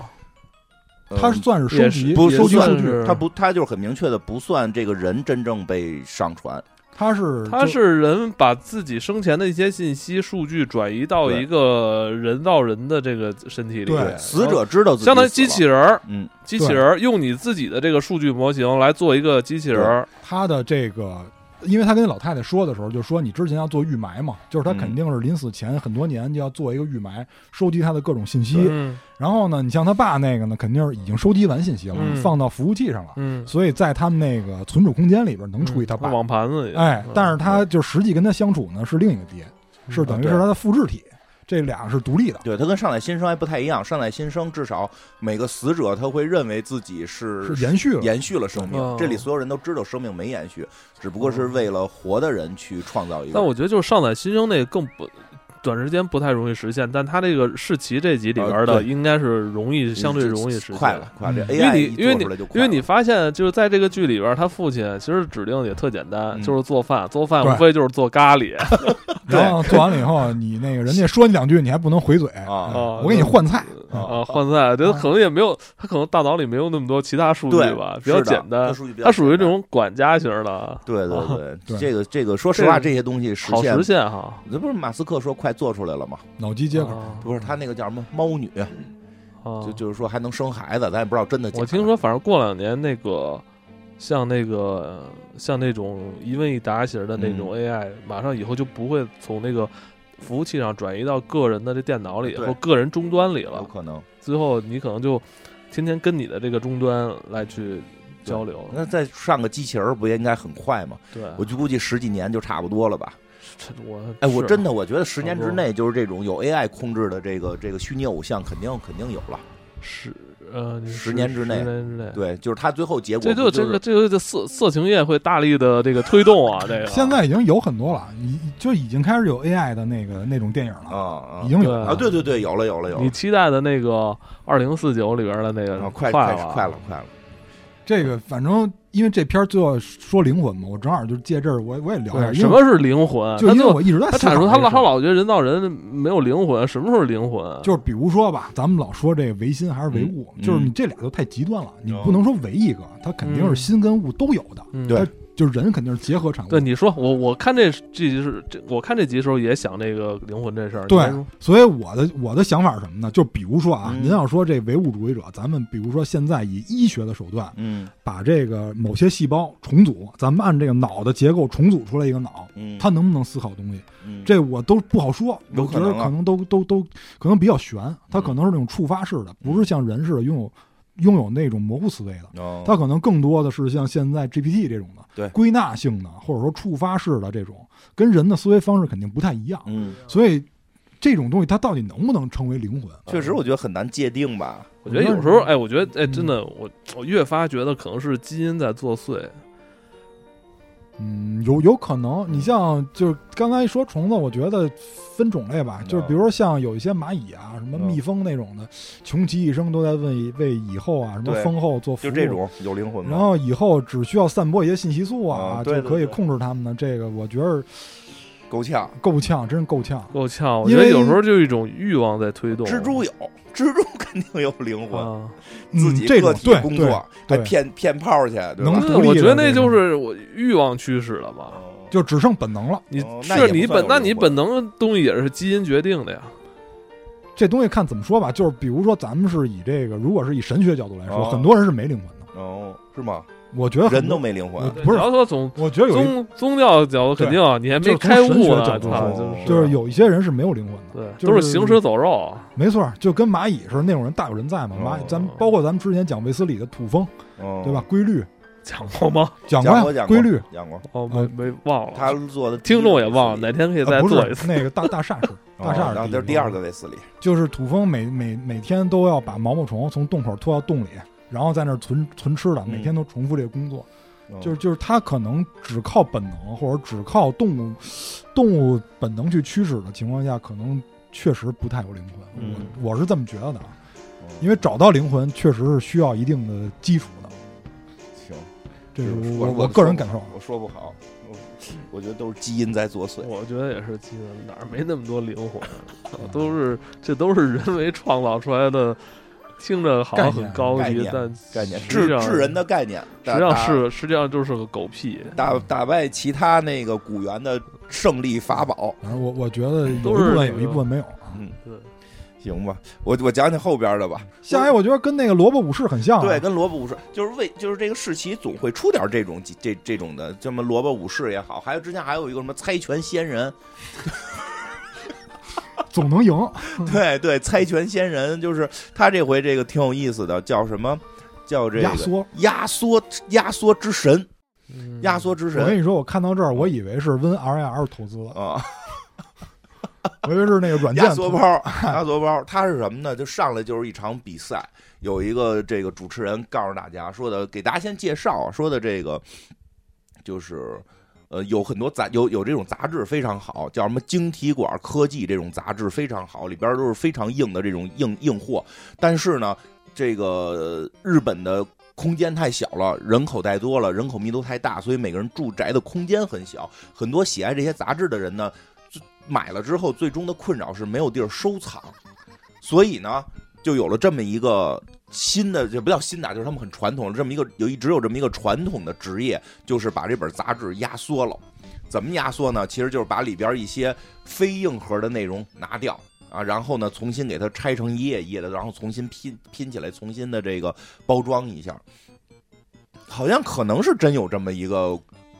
它是算是收集也不收集数据，算是他不，它就是很明确的不算这个人真正被上传，他是它是人把自己生前的一些信息数据转移到一个人造人的这个身体里对，死者知道自己相当于机器，人儿，嗯机器人儿用你自己的这个数据模型来做一个机器人儿，他的这个，因为他跟老太太说的时候，就说你之前要做预埋嘛，就是他嗯。肯定是临死前很多年就要做一个预埋，收集他的各种信息。嗯。然后呢，你像他爸那个呢，肯定是已经收集完信息了，嗯。放到服务器上了，嗯，所以在他们那个存储空间里边能处理他爸。网盘子里，哎嗯，但是他就实际跟他相处呢是另一个爹，是等于是他的复制体，这俩是独立的。对他跟上载新生还不太一样，上载新生至少每个死者他会认为自己是是延续了，延续了生命，哦这里所有人都知道生命没延续，只不过是为了活的人去创造一个。但我觉得就是上载新生那个更不。短时间不太容易实现，但它这个世奇这集里边的应该是容易，相对容易实现。快了，快了，因为你因为你因为你发现就是在这个剧里边，他父亲其实指定也特简单，嗯就是做饭，做饭无非就是做咖喱 然后做完了以后，你那个人家说你两句，你还不能回嘴，啊啊。我给你换菜。啊，换菜，对他可能也没有，他可能大脑里没有那么多其他数据吧，比较简单他属于这种管家型的，对对啊对，对这个这个，说实话，这这些东西实现好实，现哈。这不是马斯克说快做出来了吗？脑机接口，啊不是他那个叫什么猫女，啊就就是说还能生孩子，咱也不知道真的假的。我听说，反正过两年那个像那个像那种一问一答型的那种嗯 AI，、马上以后就不会从那个服务器上转移到个人的这电脑里或个人终端里了有了。可能。最后你可能就天天跟你的这个终端来去交流。那再上个机器人不也应该很快吗？对，我就估计十几年就差不多了吧。我哎，我真的我觉得十年之内，就是这种有 AI 控制的这个这个虚拟偶像，肯定肯定有了。十呃十年之内十年之内。对，就是他最后结果这就这就是这个这个这色色情业会大力的这个推动啊，这个现在已经有很多了，已就已经开始有 AI 的那个那种电影了，啊啊已经有。啊！对对对，有了有了有了你，期待的那个二零四九里边的那个啊快快了快快了快了。这个反正因为这片儿最后说灵魂嘛，我正好就借这儿我我也聊一下，什么是灵魂？就因为我一直在他阐述他老老觉得人造人没有灵魂，什么时候是灵魂？就是比如说吧，咱们老说这个唯心还是唯物，嗯就是你这俩都太极端了，你哦不能说唯一个，它肯定是心跟物都有的，嗯对就是人肯定是结合产物。对，你说我我看这这集是这我看这集的时候也想这个灵魂这事儿。对所以我的我的想法是什么呢？就比如说啊，嗯您要说这唯物主义者，咱们比如说现在以医学的手段，嗯把这个某些细胞重组，咱们按这个脑的结构重组出来一个脑，嗯，它能不能思考东西？嗯这我都不好说，我觉得有可能啊可能都都都可能比较悬，它可能是那种触发式的，不是像人似的拥有拥有那种模糊思维的。哦它可能更多的是像现在 GPT 这种的，对归纳性的，或者说触发式的这种，跟人的思维方式肯定不太一样。嗯，所以这种东西它到底能不能成为灵魂？确实我觉得很难界定吧。我觉得有时候，哎，我觉得，哎，嗯真的，我我越发觉得可能是基因在作祟。嗯，有有可能。你像就是刚才一说虫子，我觉得分种类吧，就是比如说像有一些蚂蚁啊，什么嗯蜜蜂那种的，穷其一生都在为为以后啊，什么对蜂后做服务。就这种有灵魂？然后以后只需要散播一些信息素啊，嗯对对就可以控制它们的。这个我觉得够呛。够呛，真是够呛。够呛，我因为觉得有时候就一种欲望在推动。蜘蛛有，蜘蛛肯定有灵魂，啊，自己个体工作，还对对骗骗炮去，对吧能？独立我觉得那就是我欲望驱使了吧。哦就只剩本能了。你哦是你本，那你本能的东西也是基因决定的呀。这东西看怎么说吧，就是比如说咱们是以这个，如果是以神学角度来说，哦很多人是没灵魂的。哦，是吗？我觉得人都没灵魂，不是你要说从我觉得有宗宗教角度肯定啊，你还没开悟呢，就是有一些人是没有灵魂的。对，都是行尸走肉。没错，就跟蚂蚁似的，那种人大有人在嘛。哦蚂蚁，咱们包括咱们之前讲卫斯理的土蜂，哦对吧？？规律讲过吗？讲讲过讲过规律讲过，哦，呃没没忘了。他做的听众也忘了，哪天可以再做一次。那个大大厦是大厦哦然后就是第二个，卫斯理，就是土蜂每每每天都要把毛毛虫从洞口拖到洞里，然后在那儿存存吃的，嗯每天都重复这个工作。哦就是就是它可能只靠本能或者只靠动物动物本能去驱使的情况下，可能确实不太有灵魂。嗯我我是这么觉得的，啊哦因为找到灵魂确实是需要一定的基础的，行，这是我我个人感受。我说不好，我我觉得都是基因在作祟。我觉得也是基因，哪儿没那么多灵魂？都是这都是人为创造出来的，听着好像很高级，但概念智智人的概念，实际上是实际上就是个狗屁。打打败其他那个古猿的胜利法宝。反正我我觉得有一都部分有一部分没有啊。嗯，对，行吧，我我讲讲后边的吧。下一我觉得跟那个萝卜武士很像、啊，对，，跟萝卜武士就是为就是这个世奇总会出点这种这这种的，什么萝卜武士也好，还有之前还有一个什么猜拳仙人，总能赢。对对，猜拳仙人就是他这回这个挺有意思的，叫什么？叫这个压缩。压缩压缩之神，嗯压缩之神我跟你说，我看到这儿，我以为是 Win R I R 投资的，啊，我以为是那个软件投压缩包，压缩包，它是什么呢？就上来就是一场比赛，有一个这个主持人告诉大家说的，给大家先介绍啊，说的这个就是。呃，有很多杂有有这种杂志非常好，叫什么晶体管科技这种杂志非常好，里边都是非常硬的这种硬硬货。但是呢，这个日本的空间太小了，人口太多了，人口密度太大，所以每个人住宅的空间很小。很多喜爱这些杂志的人呢，买了之后，最终的困扰是没有地儿收藏，所以呢，就有了这么一个新的，也不叫新的，就是他们很传统的这么一个有一直有这么一个传统的职业，就是把这本杂志压缩了。怎么压缩呢？其实就是把里边一些非硬核的内容拿掉啊，然后呢重新给它拆成一页一页的，然后重新拼拼起来，重新的这个包装一下。好像可能是真有这么一个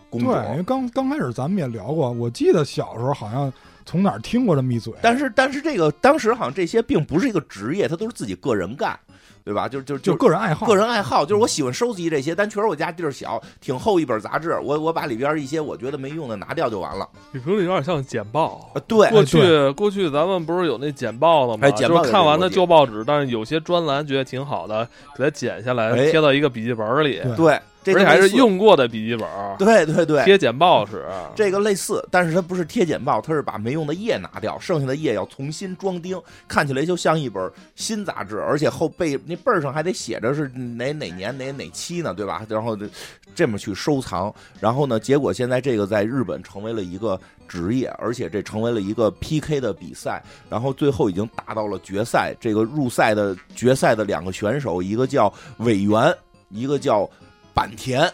工对，因为刚刚开始咱们也聊过，我记得小时候好像从哪儿听过这么一嘴，但是但是这个当时好像这些并不是一个职业，他都是自己个人干，对吧？就就就个人爱好，个人爱好，就是我喜欢收集这些，但确实我家地儿小，挺厚一本杂志，我我把里边一些我觉得没用的拿掉就完了。你说的有点像简报。啊，对，过去过去咱们不是有那简报的吗？哎简报就是看完的旧报纸，但是有些专栏觉得挺好的，给它剪下来哎贴到一个笔记本里。对对，这而且还是用过的笔记本儿，对对对，贴简报使。这个类似，但是它不是贴简报，它是把没用的页拿掉，剩下的页要重新装订，看起来就像一本新杂志，而且后背那背儿上还得写着是哪哪年哪哪期呢，对吧？然后就这么去收藏，然后呢，结果现在这个在日本成为了一个职业，而且这成为了一个 PK 的比赛，然后最后已经打到了决赛。这个入赛的决赛的两个选手，一个叫委员，一个叫坂田，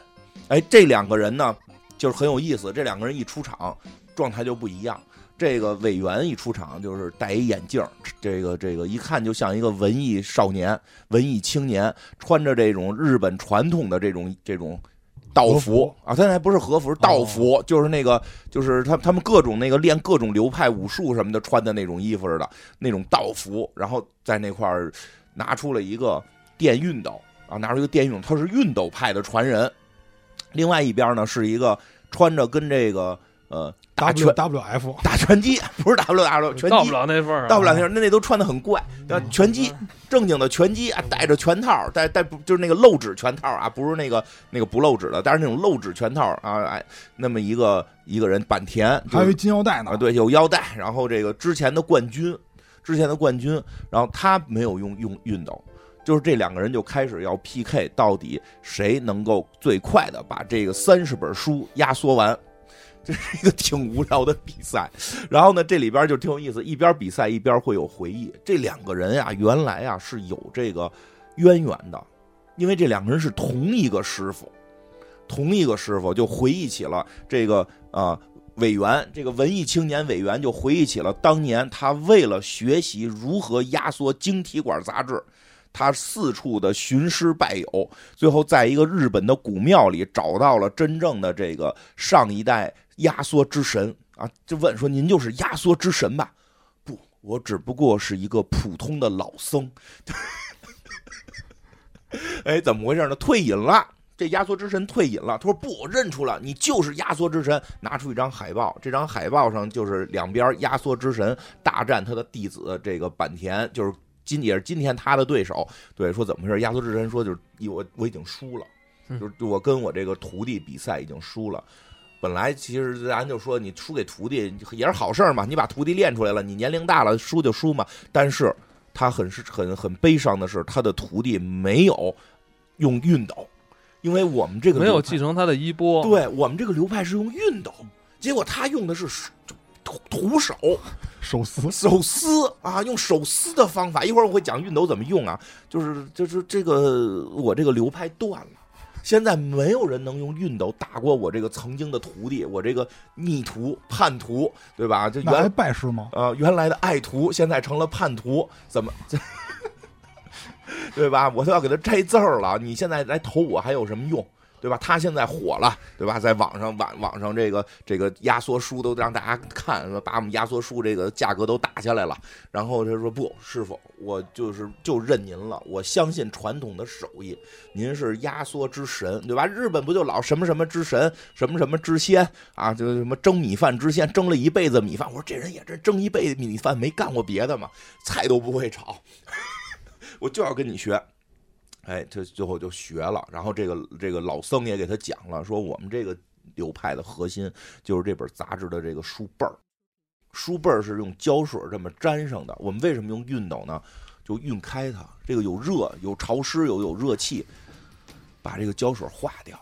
哎，这两个人呢。就是很有意思，这两个人一出场，状态就不一样。这个委员一出场就是戴一眼镜，这个这个一看就像一个文艺少年、文艺青年，穿着这种日本传统的这种这种道服啊，他还不是和服，是道服，就是那个就是他他们各种那个练各种流派武术什么的穿的那种衣服似的那种道服，然后在那块儿拿出了一个电熨斗啊，拿出一个电熨斗，他是熨斗派的传人。另外一边呢是一个穿着跟这个呃打拳 W F 打拳击，不是 W W 拳击到不，了那份儿啊，到不了那份儿那那都穿的很怪，对？拳击正经的拳击啊，戴着拳套，戴戴不就是那个露指拳套啊，不是那个那个不露指的，但是那种露指拳套啊，哎，那么一个一个人坂田，就是还有一金腰带呢啊，，对，有腰带，然后这个之前的冠军，之前的冠军，然后他没有用用熨斗，就是这两个人就开始要 PK，到底谁能够最快的把这个三十本书压缩完。这是一个挺无聊的比赛，然后呢，这里边就挺有意思，一边比赛一边会有回忆。这两个人呀、原来啊是有这个渊源的，因为这两个人是同一个师傅，同一个师傅就回忆起了这个啊、委员，这个文艺青年委员就回忆起了当年他为了学习如何压缩晶体管杂志，他四处的寻师拜友，最后在一个日本的古庙里找到了真正的这个上一代压缩之神啊，就问说您就是压缩之神吧？不，我只不过是一个普通的老僧。哎，怎么回事呢？退隐了。这压缩之神退隐了，他说不，我认出了你就是压缩之神，拿出一张海报，这张海报上就是两边压缩之神大战他的弟子这个坂田，就是今也是今天他的对手。对，说怎么回事？压缩之神说就是我我已经输了，嗯就是我跟我这个徒弟比赛已经输了。本来其实咱就说你输给徒弟也是好事儿嘛，你把徒弟练出来了，你年龄大了输就输嘛。但是他很是很很悲伤的是，他的徒弟没有用熨斗，因为我们这个没有继承他的衣钵。对我们这个流派是用熨斗，结果他用的是手徒徒手手撕手撕啊，用手撕的方法。一会儿我会讲熨斗怎么用啊，就是就是这个我这个流派断了。现在没有人能用熨斗打过我这个曾经的徒弟，我这个逆徒叛徒，对吧？这原来拜师吗？呃原来的爱徒，现在成了叛徒，怎么？对吧？我都要给他摘字儿了，你现在来投我还有什么用？对吧？他现在火了，对吧？在网上网网上这个这个压缩书都让大家看，把我们压缩书这个价格都打下来了。然后他说不，师傅，我就是就认您了，我相信传统的手艺，您是压缩之神，对吧？日本不就老什么什么之神，什么什么之仙啊，就什么蒸米饭之仙，蒸了一辈子米饭。我说这人也真蒸一辈子米饭，没干过别的嘛，菜都不会炒，我就要跟你学。哎，他最后就学了，然后这个这个老僧也给他讲了，说我们这个流派的核心就是这本杂志的这个书背儿，书背儿是用胶水这么粘上的。我们为什么用熨斗呢？就熨开它，这个有热、有潮湿、有有热气，把这个胶水化掉。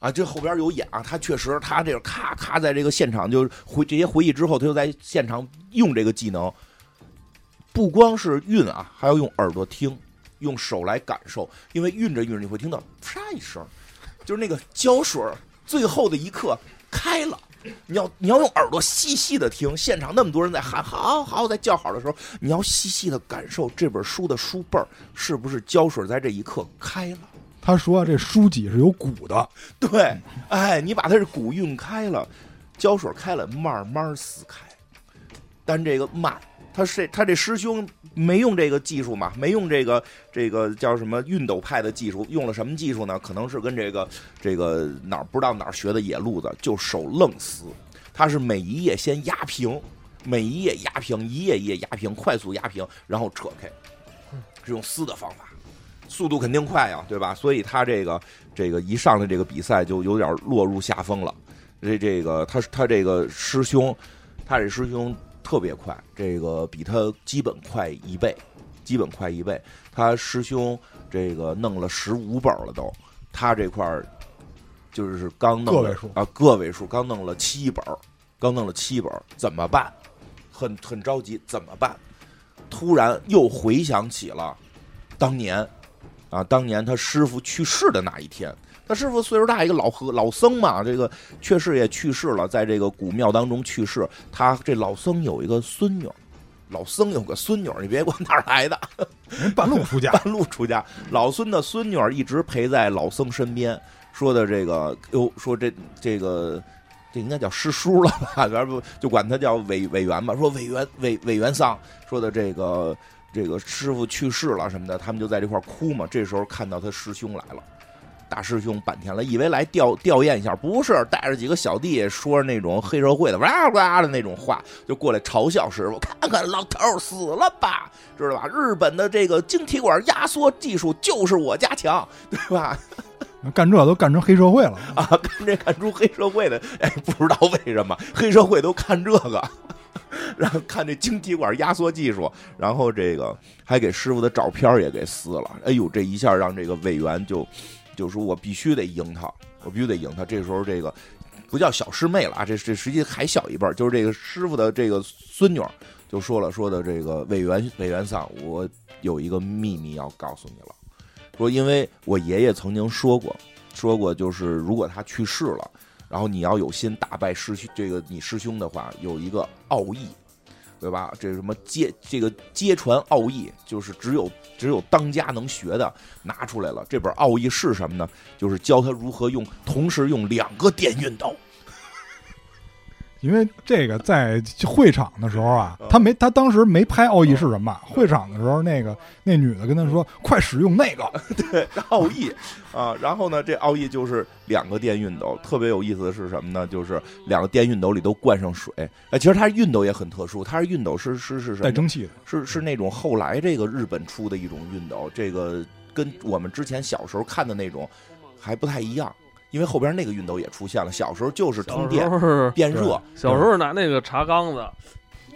啊，这后边有演啊，他确实，他这个咔咔在这个现场就回这些回忆之后，他就在现场用这个技能，不光是熨啊，还要用耳朵听。用手来感受，因为运着运着你会听到啪一声，就是那个胶水最后的一刻开了。你要你要用耳朵细细的听，现场那么多人在喊好好在叫好的时候，你要细细的感受这本书的书背儿是不是胶水在这一刻开了。他说这书脊是有骨的，对，哎，你把它是骨运开了，胶水开了，慢慢撕开，但这个慢。他是他这师兄没用这个技术嘛？没用这个这个叫什么熨斗派的技术？用了什么技术呢？可能是跟这个这个哪儿不知道哪儿学的野路子，就手愣撕。他是每一页先压平，每一页压平，一页一页压平，快速压平，然后扯开，是用撕的方法。速度肯定快呀，对吧？所以他这个这个一上来这个比赛就有点落入下风了。这这个他他这个师兄，他这师兄特别快，这个比他基本快一倍，基本快一倍。他师兄这个弄了十五本了都，他这块儿就是刚弄了个位数啊个位数，刚弄了七本，刚弄了七本，怎么办？很很着急，怎么办？突然又回想起了当年啊，当年他师傅去世的那一天。他师傅岁数大，一个老和老僧嘛，这个确实也去世了，在这个古庙当中去世。他这老僧有一个孙女儿，老僧有个孙女儿，你别管哪儿来的，人半路出家，半路出家。老孙的孙女儿一直陪在老僧身边，说的这个哟，说这这个这应该叫师叔了吧？咱不就管他叫委委员吧？说委员委委员丧，说的这个这个师傅去世了什么的，他们就在这块哭嘛。这时候看到他师兄来了。大师兄坂田了，以为来吊吊唁一下，不是带着几个小弟说那种黑社会的哇哇的那种话，就过来嘲笑师傅，看看老头死了吧，知道吧？日本的这个晶体管压缩技术就是我家强，对吧？干这都干成黑社会了啊！干这干出黑社会的，哎，不知道为什么黑社会都看这个，然后看这晶体管压缩技术，然后这个还给师傅的照片也给撕了。哎呦，这一下让这个委员就。就说我必须得赢他，我必须得赢他。这时候这个不叫小师妹了啊，这这实际还小一辈就是这个师傅的这个孙女就说了，说的这个委员委员丧，我有一个秘密要告诉你了。说因为我爷爷曾经说过，说过就是如果他去世了，然后你要有心打败师兄这个你师兄的话，有一个奥义。对吧？这什么接这个接传奥义，就是只有只有当家能学的拿出来了。这本奥义是什么呢？就是教他如何用同时用两个电熨斗。因为这个在会场的时候啊，他没他当时没拍奥义是什么。会场的时候，那个那女的跟他说：“快使用那个。”对，奥义啊。然后呢，这奥义就是两个电熨斗。特别有意思的是什么呢？就是两个电熨斗里都灌上水。哎，其实它熨斗也很特殊，它是熨斗是是是带蒸汽的，是是那种后来这个日本出的一种熨斗。这个跟我们之前小时候看的那种还不太一样。因为后边那个熨斗也出现了，小时候就是通电变热。小时候拿那个茶缸子，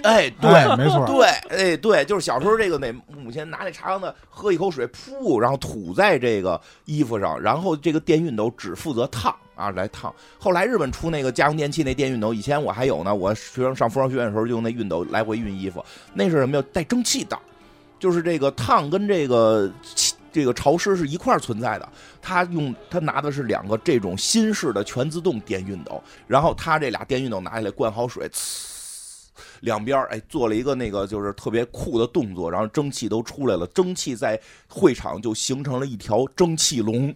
哎，对，没错，对，哎，对，就是小时候这个那母亲拿那茶缸子喝一口水，噗，然后吐在这个衣服上，然后这个电熨斗只负责烫啊，来烫。后来日本出那个家用电器那电熨斗，以前我还有呢，我学生上服装学院的时候就用那熨斗来回熨衣服，那是什么呀？带蒸汽的，就是这个烫跟这个。这个潮湿是一块存在的，他用他拿的是两个这种新式的全自动电熨斗，然后他这俩电熨斗拿下来灌好水，呲，两边哎做了一个那个就是特别酷的动作，然后蒸汽都出来了，蒸汽在会场就形成了一条蒸汽龙，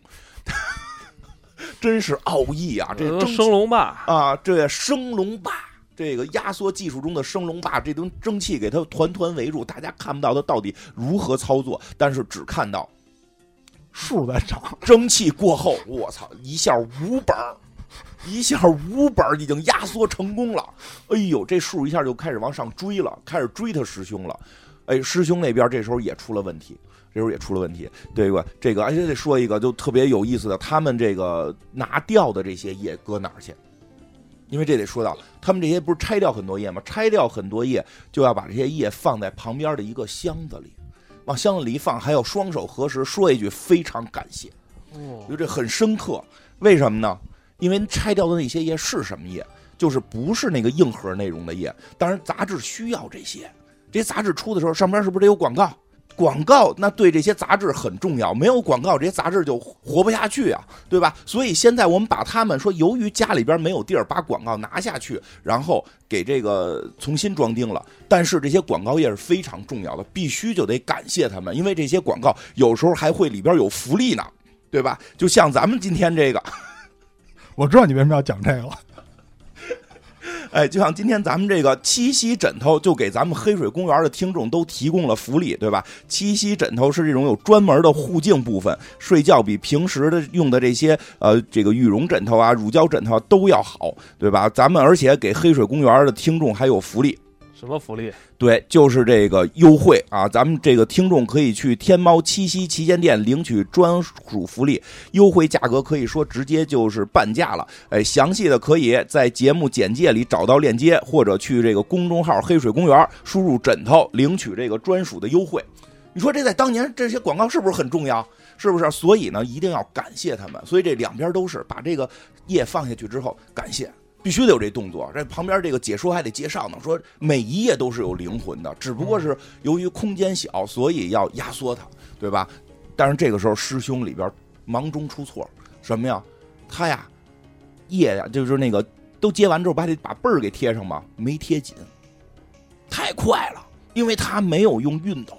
真是奥义啊！这升龙霸啊，这升龙霸。这个压缩技术中的升龙霸，这吨蒸汽给它团团围住，大家看不到它到底如何操作，但是只看到。数在涨，蒸汽过后，我操，一下五本一下五本已经压缩成功了。哎呦，这数一下就开始往上追了，开始追他师兄了。哎，师兄那边这时候也出了问题，这时候也出了问题，对吧？这个而且得说一个就特别有意思的，他们这个拿掉的这些叶搁哪儿去？因为这得说到，他们这些不是拆掉很多叶吗？拆掉很多叶，就要把这些叶放在旁边的一个箱子里。往箱子里一放，还要双手合十，说一句非常感谢。哦，觉得这很深刻。为什么呢？因为拆掉的那些页是什么页？就是不是那个硬核内容的页。当然，杂志需要这些。这些杂志出的时候，上边是不是得有广告？广告那对这些杂志很重要，没有广告，这些杂志就活不下去啊，对吧？所以现在我们把他们说，由于家里边没有地儿，把广告拿下去，然后给这个重新装订了。但是这些广告页是非常重要的，必须就得感谢他们，因为这些广告有时候还会里边有福利呢，对吧？就像咱们今天这个，我知道你为什么要讲这个了。哎，就像今天咱们这个七夕枕头，就给咱们黑水公园的听众都提供了福利，对吧？七夕枕头是这种有专门的护颈部分，睡觉比平时的用的这些呃这个羽绒枕头啊、乳胶枕头都要好，对吧？咱们而且给黑水公园的听众还有福利，什么福利？对，就是这个优惠啊！咱们这个听众可以去天猫七夕旗舰店领取专属福利，优惠价格可以说直接就是半价了。哎，详细的可以在节目简介里找到链接，或者去这个公众号“黑水公园”输入“枕头”领取这个专属的优惠。你说这在当年这些广告是不是很重要？是不是？所以呢，一定要感谢他们。所以这两边都是把这个页放下去之后，感谢。必须得有这动作，这旁边这个解说还得介绍呢，说每一页都是有灵魂的，只不过是由于空间小，所以要压缩它，对吧？但是这个时候师兄里边忙中出错，什么呀？他呀，页呀，就是那个都接完之后，不还得把背儿给贴上吗？没贴紧，太快了，因为他没有用熨斗，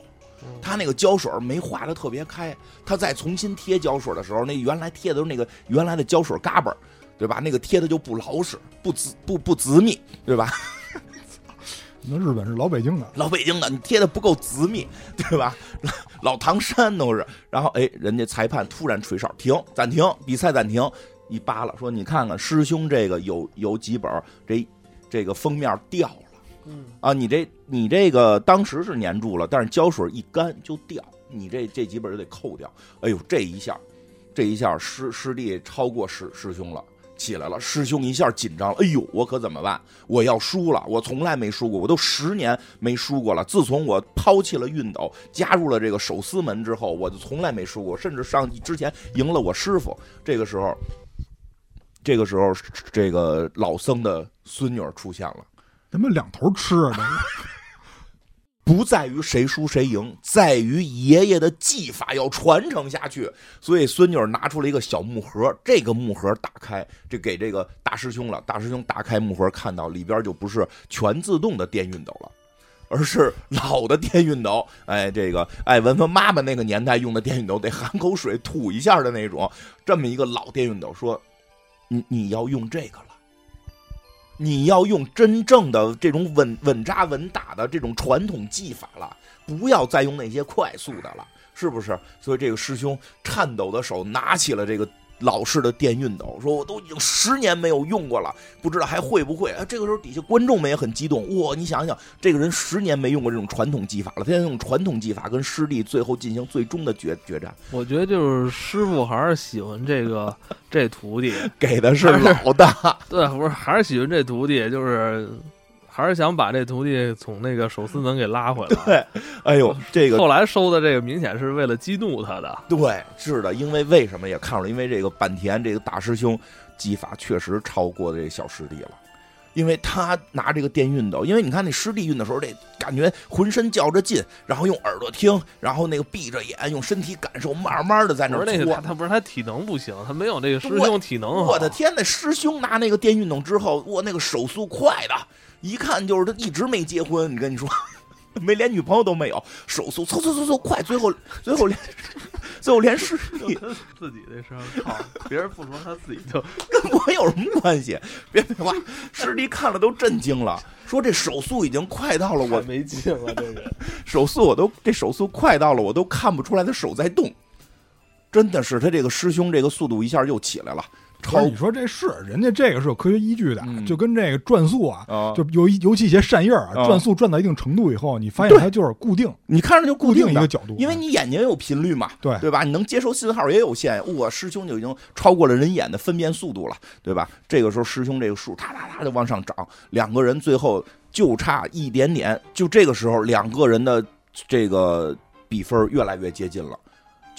他那个胶水没化的特别开，他再重新贴胶水的时候，那原来贴的都是那个原来的胶水嘎巴。对吧？那个贴的就不老实，不滋不不滋密，对吧？那日本是老北京的，老北京的，你贴的不够滋密，对吧？老唐山都是。然后哎，人家裁判突然吹哨，停，暂停，比赛暂停。一扒拉说：“你看看师兄这个有有几本，这这个封面掉了。嗯啊，你这你这个当时是粘住了，但是胶水一干就掉，你这这几本就得扣掉。哎呦，这一下，这一下师师弟超过师师兄了。”起来了，师兄一下紧张了。哎呦，我可怎么办？我要输了！我从来没输过，我都十年没输过了。自从我抛弃了熨斗，加入了这个手撕门之后，我就从来没输过，甚至上之前赢了我师傅。这个时候，这个时候，这个老僧的孙女儿出现了。他妈两头吃啊！不在于谁输谁赢，在于爷爷的技法要传承下去。所以孙女拿出了一个小木盒，这个木盒打开，这给这个大师兄了。大师兄打开木盒，看到里边就不是全自动的电熨斗了，而是老的电熨斗。哎，这个艾文文妈妈那个年代用的电熨斗，得含口水吐一下的那种，这么一个老电熨斗。说，你你要用这个了。你要用真正的这种稳稳扎稳打的这种传统技法了，不要再用那些快速的了，是不是？所以这个师兄颤抖的手拿起了这个。老式的电熨斗，说我都已经十年没有用过了，不知道还会不会？啊，这个时候底下观众们也很激动，哇！你想想，这个人十年没用过这种传统技法了，他在用传统技法跟师弟最后进行最终的决决战。我觉得就是师傅还是喜欢这个 这徒弟，给的是老大，对，不是还是喜欢这徒弟，就是。还是想把这徒弟从那个手撕门给拉回来。对，哎呦，这个后来收的这个明显是为了激怒他的。对，是的，因为为什么也看出来，因为这个坂田这个大师兄技法确实超过这小师弟了，因为他拿这个电熨斗，因为你看那师弟熨的时候，这感觉浑身较着劲，然后用耳朵听，然后那个闭着眼用身体感受，慢慢的在那那个他他不是他体能不行，他没有那个师兄体能。我的天，那师兄拿那个电熨斗之后，我，那个手速快的。一看就是他一直没结婚，你跟你说，没连女朋友都没有，手速嗖嗖嗖嗖快，最后最后连最后连师弟自己的事儿，靠，别人不说他自己就跟我有什么关系？别废话，师弟看了都震惊了，说这手速已经快到了我没劲了，这人手速我都这手速快到了我都看不出来他手在动，真的是他这个师兄这个速度一下又起来了。超你说这是人家这个是有科学依据的，就跟这个转速啊，就尤尤其一些扇叶啊，转速转到一定程度以后，你发现它就是固定，你看着就固定一个角度，因为你眼睛有频率嘛，对对吧？你能接收信号也有限，我师兄就已经超过了人眼的分辨速度了，对吧？这个时候师兄这个数哒哒哒就往上涨，两个人最后就差一点点，就这个时候两个人的这个比分越来越接近了。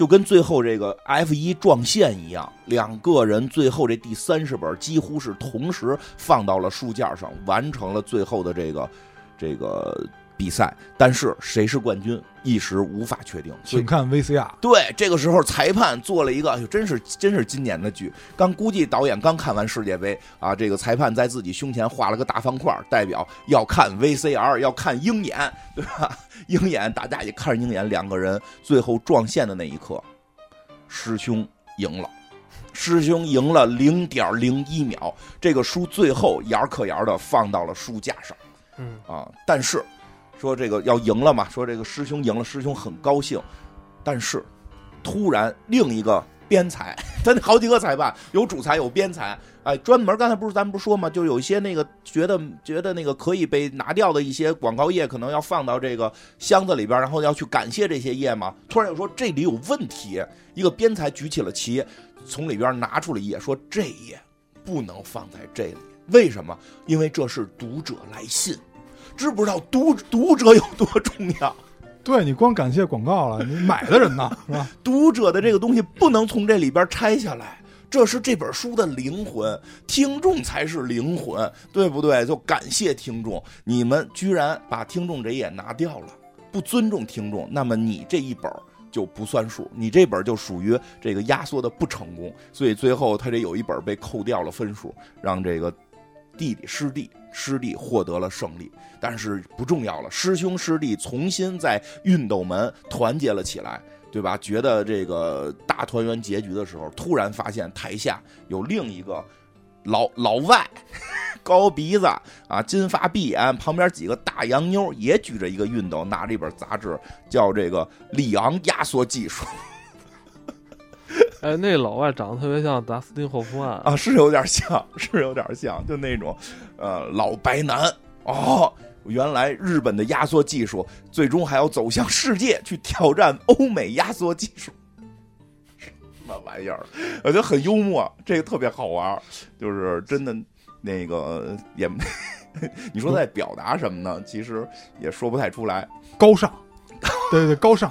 就跟最后这个 F 一撞线一样，两个人最后这第三十本几乎是同时放到了书架上，完成了最后的这个这个比赛。但是谁是冠军，一时无法确定。请看 VCR。对，这个时候裁判做了一个，哎呦，真是真是今年的剧。刚估计导演刚看完世界杯啊，这个裁判在自己胸前画了个大方块，代表要看 VCR，要看鹰眼，对吧？鹰眼，大家也看着鹰眼，两个人最后撞线的那一刻，师兄赢了，师兄赢了零点零一秒，这个书最后眼可眼的放到了书架上，嗯啊，但是说这个要赢了嘛，说这个师兄赢了，师兄很高兴，但是突然另一个边裁，他那好几个裁判，有主裁，有边裁。哎，专门刚才不是咱不说吗？就有一些那个觉得觉得那个可以被拿掉的一些广告页，可能要放到这个箱子里边，然后要去感谢这些页嘛。突然又说这里有问题，一个边裁举起了旗，从里边拿出了一页，说这页不能放在这里。为什么？因为这是读者来信，知不知道读读者有多重要？对你光感谢广告了，你买的人呢？是吧？读者的这个东西不能从这里边拆下来。这是这本书的灵魂，听众才是灵魂，对不对？就感谢听众，你们居然把听众这页拿掉了，不尊重听众，那么你这一本就不算数，你这本就属于这个压缩的不成功，所以最后他这有一本被扣掉了分数，让这个弟弟师弟师弟获得了胜利，但是不重要了，师兄师弟重新在熨斗门团结了起来。对吧？觉得这个大团圆结局的时候，突然发现台下有另一个老老外，高鼻子啊，金发碧眼，旁边几个大洋妞也举着一个熨斗，拿着一本杂志，叫这个里昂压缩技术。哎，那老外长得特别像达斯汀霍夫曼啊，是有点像，是有点像，就那种呃老白男哦。原来日本的压缩技术最终还要走向世界去挑战欧美压缩技术，什么玩意儿？我觉得很幽默，这个特别好玩，就是真的那个也，你说在表达什么呢？其实也说不太出来，高尚，对对高尚，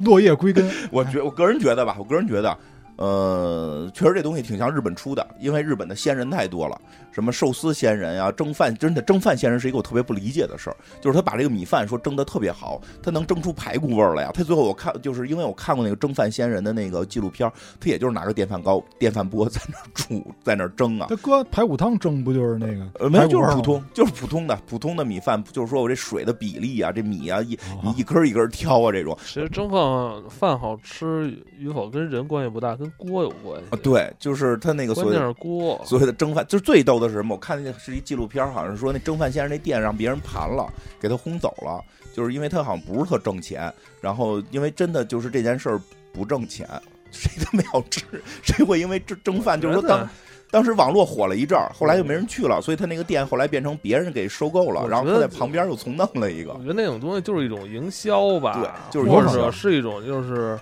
落叶归根。我觉我个人觉得吧，我个人觉得。呃，确实这东西挺像日本出的，因为日本的仙人太多了，什么寿司仙人呀，蒸饭真的蒸饭仙人是一个我特别不理解的事儿，就是他把这个米饭说蒸的特别好，他能蒸出排骨味儿来呀。他最后我看就是因为我看过那个蒸饭仙人的那个纪录片，他也就是拿个电饭煲、电饭锅在那煮，在那蒸啊。他搁排骨汤蒸不就是那个？呃，没有，就是普通，就是普通的普通的米饭，就是说我这水的比例啊，这米啊一一根一根挑啊这种。其实蒸饭饭好吃与否跟人关系不大，跟锅有关系啊，对，就是他那个所谓的锅，所谓的蒸饭，就是最逗的是什么？我看那是一纪录片，好像说那蒸饭先生那店让别人盘了，给他轰走了，就是因为他好像不是特挣钱，然后因为真的就是这件事儿不挣钱，谁都没有吃，谁会因为蒸蒸饭就是说当当时网络火了一阵儿，后来就没人去了，所以他那个店后来变成别人给收购了，然后他在旁边又重弄了一个。我觉得那种东西就是一种营销吧，对，就是或者是一种就是。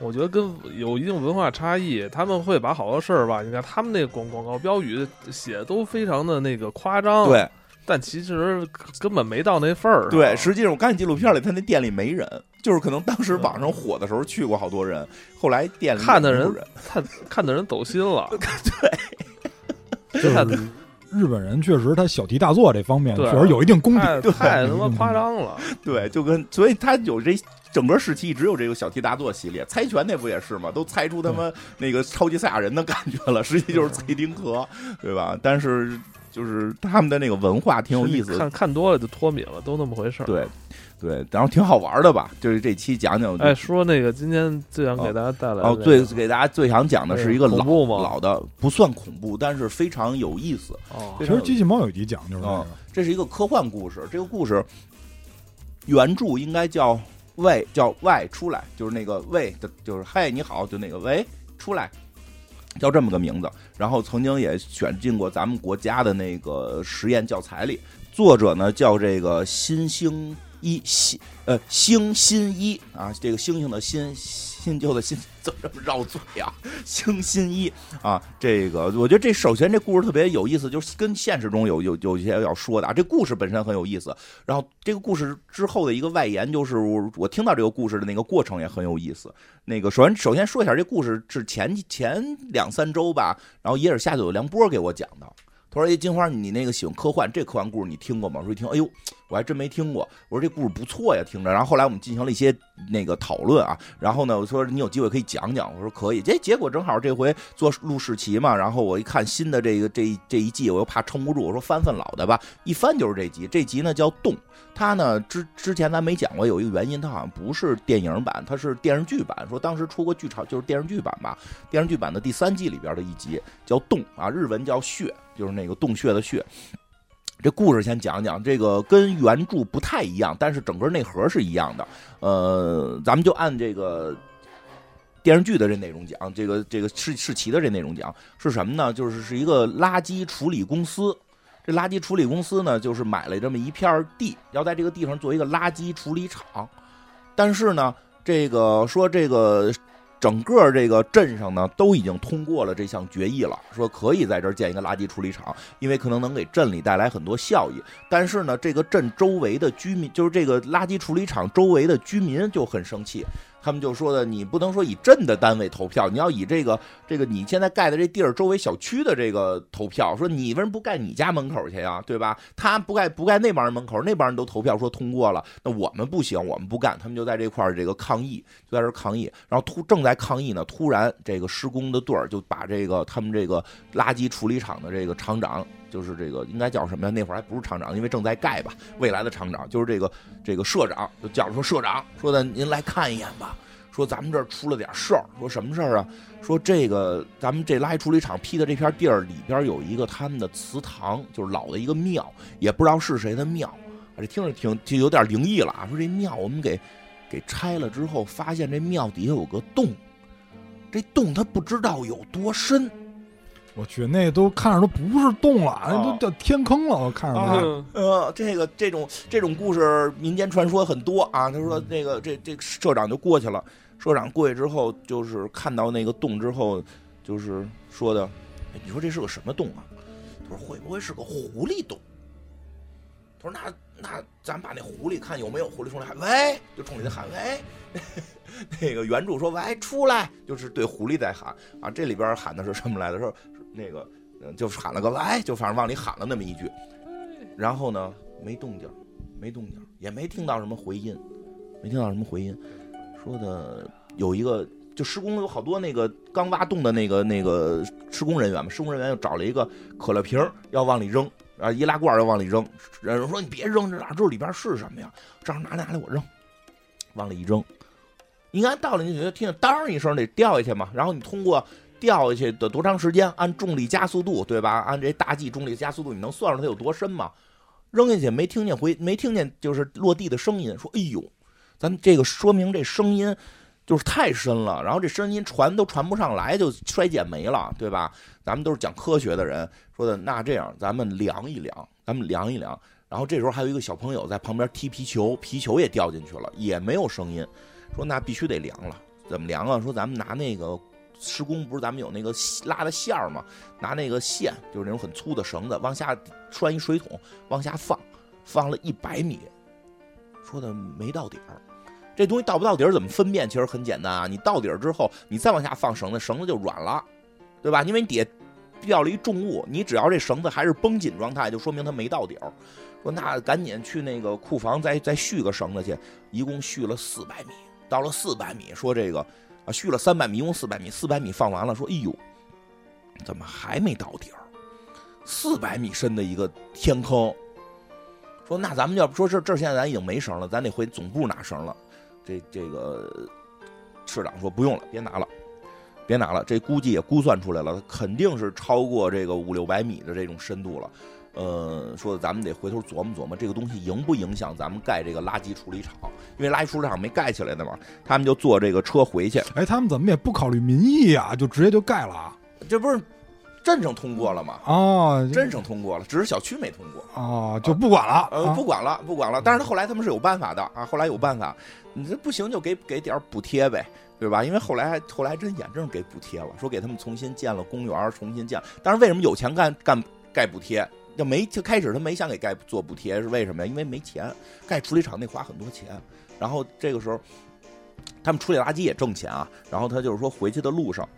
我觉得跟有一定文化差异，他们会把好多事儿吧，你看他们那广广告标语写的都非常的那个夸张，对，但其实根本没到那份儿。对，实际上我看纪录片里，他那店里没人，就是可能当时网上火的时候去过好多人，后来店里看的人看看的人走心了。对，就日本人确实他小题大做这方面确实有一定功底，太他妈夸张了。对，就跟所以他有这。整个时期只有这个小题大做系列，猜拳那不也是吗？都猜出他妈那个超级赛亚人的感觉了，实际就是蔡丁壳，对吧？但是就是他们的那个文化挺有意思，看看多了就脱敏了，都那么回事儿。对，对，然后挺好玩的吧？就是这期讲讲，哎，说那个今天最想给大家带来哦，最给大家最想讲的是一个老老的，不算恐怖，但是非常有意思。哦，其实机器猫有一集讲就是这个，这是一个科幻故事，这个故事原著应该叫。喂，叫喂出来，就是那个喂的，就是嘿，你好，就那个喂出来，叫这么个名字。然后曾经也选进过咱们国家的那个实验教材里。作者呢叫这个新星一星呃星新一啊，这个星星的星。新旧的新怎么这么绕嘴啊？星新一啊，这个我觉得这首先这故事特别有意思，就是跟现实中有有有一些要说的啊。这故事本身很有意思，然后这个故事之后的一个外延就是我我听到这个故事的那个过程也很有意思。那个首先首先说一下，这故事是前前两三周吧，然后野尔下就有梁波给我讲的。他说：“哎，金花，你那个喜欢科幻，这科幻故事你听过吗？”我说：“一听，哎呦，我还真没听过。”我说：“这故事不错呀，听着。”然后后来我们进行了一些那个讨论啊，然后呢，我说：“你有机会可以讲讲。”我说：“可以。”这结果正好这回做录视奇嘛，然后我一看新的这个这一这一季，我又怕撑不住，我说翻翻老的吧。一翻就是这集，这集呢叫《动》，它呢之之前咱没讲过，有一个原因，它好像不是电影版，它是电视剧版。说当时出过剧场，就是电视剧版吧，电视剧版的第三季里边的一集叫《洞》啊，日文叫《穴》。就是那个洞穴的穴，这故事先讲讲。这个跟原著不太一样，但是整个内核是一样的。呃，咱们就按这个。电视剧的这内容讲，这个这个世世奇的这内容讲是什么呢？就是是一个垃圾处理公司。这垃圾处理公司呢，就是买了这么一片地，要在这个地方做一个垃圾处理厂。但是呢，这个说这个整个这个镇上呢，都已经通过了这项决议了，说可以在这儿建一个垃圾处理厂，因为可能能给镇里带来很多效益。但是呢，这个镇周围的居民，就是这个垃圾处理厂周围的居民就很生气。他们就说的，你不能说以镇的单位投票，你要以这个这个你现在盖的这地儿周围小区的这个投票。说你为什么不盖你家门口去呀？对吧？他不盖不盖那帮人门口，那帮人都投票说通过了，那我们不行，我们不干。他们就在这块儿这个抗议，就在这抗议。然后突正在抗议呢，突然这个施工的队儿就把这个他们这个垃圾处理厂的这个厂长。就是这个应该叫什么呀？那会儿还不是厂长，因为正在盖吧。未来的厂长就是这个这个社长，就叫说社长说的，您来看一眼吧。说咱们这儿出了点事儿。说什么事儿啊？说这个咱们这垃圾处理厂批的这片地儿里边有一个他们的祠堂，就是老的一个庙，也不知道是谁的庙。这听着挺就有点灵异了啊。说这庙我们给给拆了之后，发现这庙底下有个洞，这洞他不知道有多深。我去，那都看着都不是洞了，那都叫天坑了。我看着，呃，这个这种这种故事，民间传说很多啊。他说，那个这这社长就过去了，社长过去之后，就是看到那个洞之后，就是说的，你说这是个什么洞啊？他说会不会是个狐狸洞？他说那那咱把那狐狸看有没有狐狸出来喊喂，就冲里头喊喂。那个原著说喂出来，就是对狐狸在喊啊。这里边喊的是什么来的？说。那个，嗯，就喊了个来，就反正往里喊了那么一句，然后呢，没动静，没动静，也没听到什么回音，没听到什么回音。说的有一个，就施工有好多那个刚挖洞的那个那个施工人员嘛，施工人员又找了一个可乐瓶要往里扔，啊，易拉罐要往里扔，人说你别扔，这哪知道里边是什么呀？正好拿来拿来我扔，往里一扔，应该到了你就听见当一声得掉下去嘛，然后你通过。掉下去得多长时间？按重力加速度，对吧？按这大 G 重力加速度，你能算出它有多深吗？扔下去没听见回，没听见就是落地的声音。说，哎呦，咱这个说明这声音就是太深了，然后这声音传都传不上来，就衰减没了，对吧？咱们都是讲科学的人说的。那这样，咱们量一量，咱们量一量。然后这时候还有一个小朋友在旁边踢皮球，皮球也掉进去了，也没有声音。说那必须得量了，怎么量啊？说咱们拿那个。施工不是咱们有那个拉的线儿吗？拿那个线，就是那种很粗的绳子，往下拴一水桶，往下放，放了一百米，说的没到底儿。这东西到不到底儿怎么分辨？其实很简单啊，你到底儿之后，你再往下放绳子，绳子就软了，对吧？因为你底下掉了一重物，你只要这绳子还是绷紧状态，就说明它没到底儿。说那赶紧去那个库房再再续个绳子去，一共续了四百米，到了四百米，说这个。啊，续了三百米，一共四百米，四百米放完了，说：“哎呦，怎么还没到底儿？四百米深的一个天坑。”说：“那咱们要不说这这现在咱已经没绳了，咱得回总部拿绳了。”这这个市长说：“不用了，别拿了，别拿了。这估计也估算出来了，肯定是超过这个五六百米的这种深度了。”呃，说咱们得回头琢磨琢磨，这个东西影不影响咱们盖这个垃圾处理厂？因为垃圾处理厂没盖起来的嘛，他们就坐这个车回去。哎，他们怎么也不考虑民意啊，就直接就盖了？这不是镇上通过了吗？哦，镇上通过了，只是小区没通过。哦，就不管了，呃，不管了，不管了。但是他后来他们是有办法的啊，后来有办法，你这不行就给给点补贴呗，对吧？因为后来还后来真眼睁给补贴了，说给他们重新建了公园，重新建。但是为什么有钱干干盖补贴？就没就开始他没想给盖做补贴是为什么呀？因为没钱，盖处理厂得花很多钱。然后这个时候，他们处理垃圾也挣钱啊。然后他就是说回去的路上，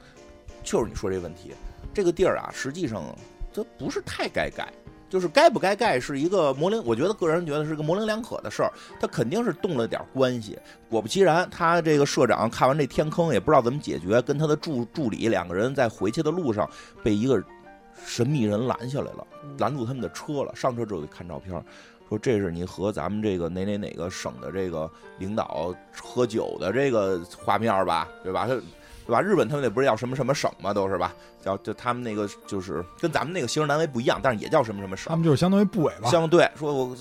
就是你说这问题，这个地儿啊，实际上它不是太该盖，就是该不该盖是一个模棱，我觉得个人觉得是个模棱两可的事儿。他肯定是动了点关系。果不其然，他这个社长看完这天坑也不知道怎么解决，跟他的助助理两个人在回去的路上被一个。神秘人拦下来了，拦住他们的车了。上车之后看照片，说这是你和咱们这个哪哪哪个省的这个领导喝酒的这个画面吧，对吧？他，对吧？日本他们那不是叫什么什么省吗？都是吧？叫就他们那个就是跟咱们那个行政单位不一样，但是也叫什么什么省。他们就是相当于部委吧？相对说，我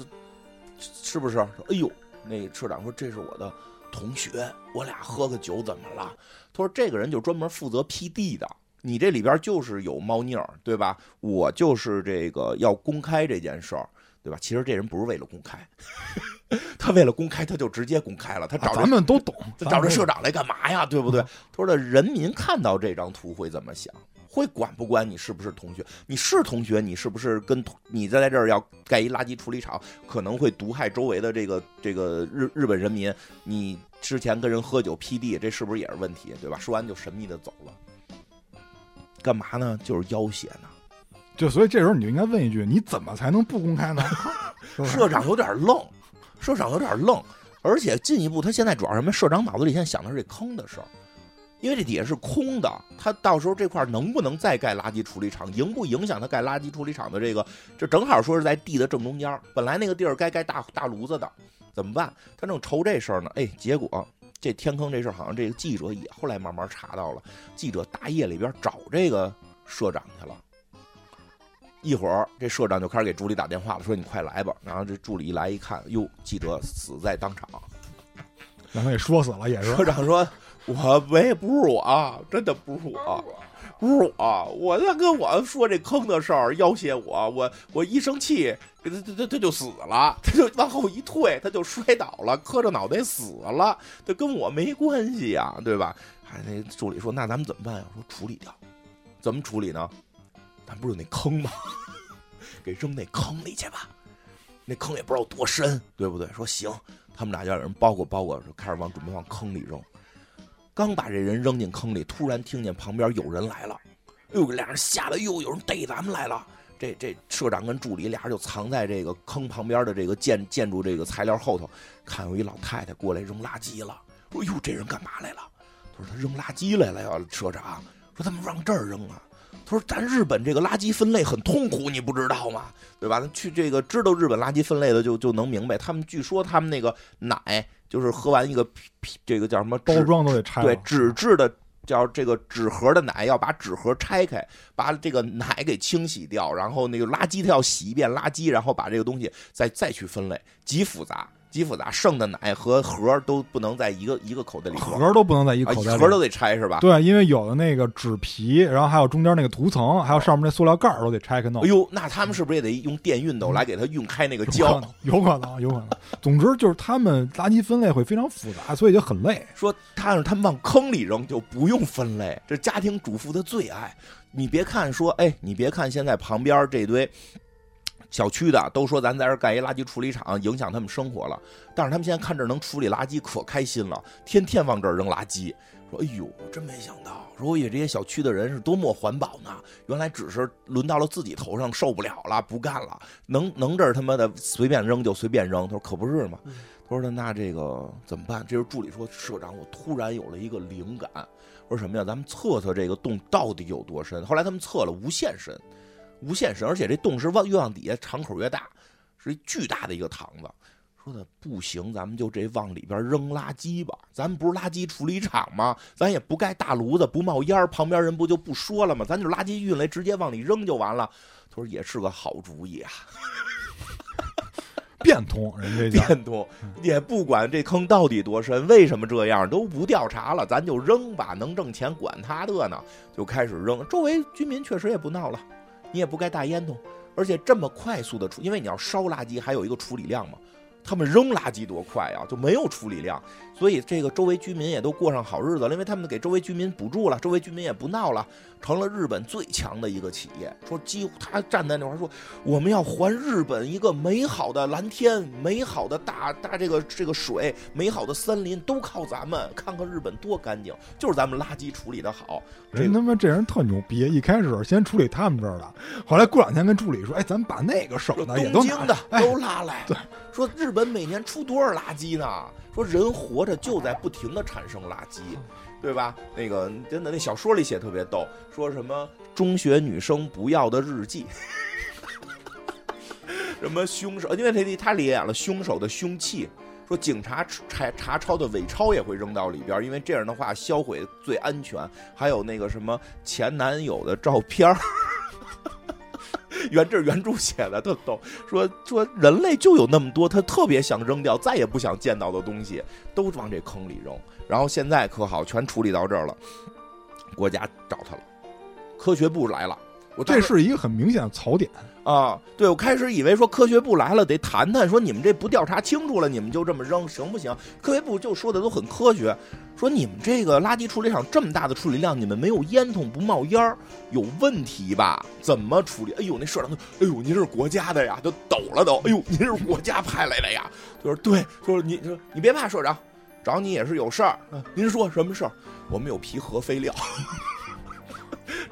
是不是？说哎呦，那社长说这是我的同学，我俩喝个酒怎么了？他说这个人就专门负责批 d 的，你这里边就是有猫腻儿，对吧？我就是这个要公开这件事儿，对吧？其实这人不是为了公开，他为了公开他就直接公开了，他找咱们都懂，他找这社长来干嘛呀？对不对？他说的人民看到这张图会怎么想？会管不管你是不是同学？你是同学，你是不是跟你在这儿要盖一垃圾处理厂，可能会毒害周围的这个这个日日本人民？你之前跟人喝酒批地，这是不是也是问题？对吧？说完就神秘的走了，干嘛呢？就是要挟呢。就所以这时候你就应该问一句：你怎么才能不公开呢？社长有点愣，社长有点愣，而且进一步，他现在主要什么？社长脑子里现在想的是这坑的事儿。因为这底下是空的，他到时候这块能不能再盖垃圾处理厂，影不影响他盖垃圾处理厂的这个？这正好说是在地的正中间，本来那个地儿该盖大大炉子的，怎么办？他正愁这事儿呢。哎，结果这天坑这事儿，好像这个记者也后来慢慢查到了，记者大夜里边找这个社长去了。一会儿，这社长就开始给助理打电话了，说你快来吧。然后这助理一来一看，哟，记者死在当场，让他给说死了也是。社长说。我没不是我，真的不是我，不是我，我在跟我说这坑的事儿，要挟我，我我一生气，他他他他就死了，他就往后一退，他就摔倒了，磕着脑袋死了，这跟我没关系呀，对吧？还那助理说，那咱们怎么办呀？说处理掉，怎么处理呢？咱不是有那坑吗？给扔那坑里去吧，那坑也不知道多深，对不对？说行，他们俩就有人包裹包裹，就开始往准备往坑里扔。刚把这人扔进坑里，突然听见旁边有人来了，哎呦，俩人吓得哟，有人逮咱们来了。这这社长跟助理俩人就藏在这个坑旁边的这个建建筑这个材料后头，看有一老太太过来扔垃圾了。说哟，这人干嘛来了？他说他扔垃圾来了呀，社长。说怎么往这儿扔啊？他说咱日本这个垃圾分类很痛苦，你不知道吗？对吧？去这个知道日本垃圾分类的就就能明白，他们据说他们那个奶。就是喝完一个皮，这个叫什么包装都得拆。对，纸质的叫这个纸盒的奶，要把纸盒拆开，把这个奶给清洗掉，然后那个垃圾它要洗一遍垃圾，然后把这个东西再再去分类，极复杂。极复杂，剩的奶和盒都不能在一个一个口袋里，盒都不能在一个口袋里，盒都得拆是吧？对，因为有的那个纸皮，然后还有中间那个涂层，还有上面那塑料盖都得拆开弄。哎呦，那他们是不是也得用电熨斗来给它熨开那个胶？有可能，有可能。总之就是他们垃圾分类会非常复杂，所以就很累。说他让他们往坑里扔就不用分类，这家庭主妇的最爱。你别看说，哎，你别看现在旁边这堆。小区的都说咱在这盖一垃圾处理厂，影响他们生活了。但是他们现在看这能处理垃圾，可开心了，天天往这儿扔垃圾。说：“哎呦，真没想到，说我以为这些小区的人是多么环保呢，原来只是轮到了自己头上，受不了了，不干了，能能这儿他妈的随便扔就随便扔。”他说：“可不是嘛。”他说：“那这个怎么办？”这时候助理说：“社长，我突然有了一个灵感。我说什么呀？咱们测测这个洞到底有多深。后来他们测了，无限深。”无限深，而且这洞是往越往底下敞口越大，是一巨大的一个堂子。说的不行，咱们就这往里边扔垃圾吧。咱们不是垃圾处理厂吗？咱也不盖大炉子，不冒烟旁边人不就不说了吗？咱就垃圾运来，直接往里扔就完了。他说也是个好主意啊，变通，人家变通，也不管这坑到底多深，为什么这样都不调查了，咱就扔吧，能挣钱管他的呢，就开始扔。周围居民确实也不闹了。你也不该大烟囱，而且这么快速的处，因为你要烧垃圾还有一个处理量嘛。他们扔垃圾多快啊，就没有处理量，所以这个周围居民也都过上好日子了，因为他们给周围居民补助了，周围居民也不闹了，成了日本最强的一个企业。说几乎他站在那块说，我们要还日本一个美好的蓝天，美好的大大这个这个水，美好的森林都靠咱们。看看日本多干净，就是咱们垃圾处理的好。人他妈这人特牛逼，一开始先处理他们这儿的，后来过两天跟助理说，哎，咱们把那个省的也都的都拉来，对，说日。本每年出多少垃圾呢？说人活着就在不停的产生垃圾，对吧？那个真的，那小说里写特别逗，说什么中学女生不要的日记，什么凶手，因为他他里演了凶手的凶器，说警察查查抄的伪钞也会扔到里边，因为这样的话销毁最安全。还有那个什么前男友的照片 原这原著写的，都都。说说人类就有那么多他特别想扔掉、再也不想见到的东西，都往这坑里扔。然后现在可好，全处理到这儿了，国家找他了，科学部来了。我这是一个很明显的槽点。啊，对，我开始以为说科学部来了得谈谈，说你们这不调查清楚了，你们就这么扔行不行？科学部就说的都很科学，说你们这个垃圾处理厂这么大的处理量，你们没有烟囱不冒烟儿，有问题吧？怎么处理？哎呦，那社长都，哎呦，您是国家的呀，都抖了都，哎呦，您是国家派来的呀？就说对，说你说你别怕，社长，找你也是有事儿。您说什么事儿？我们有皮核废料，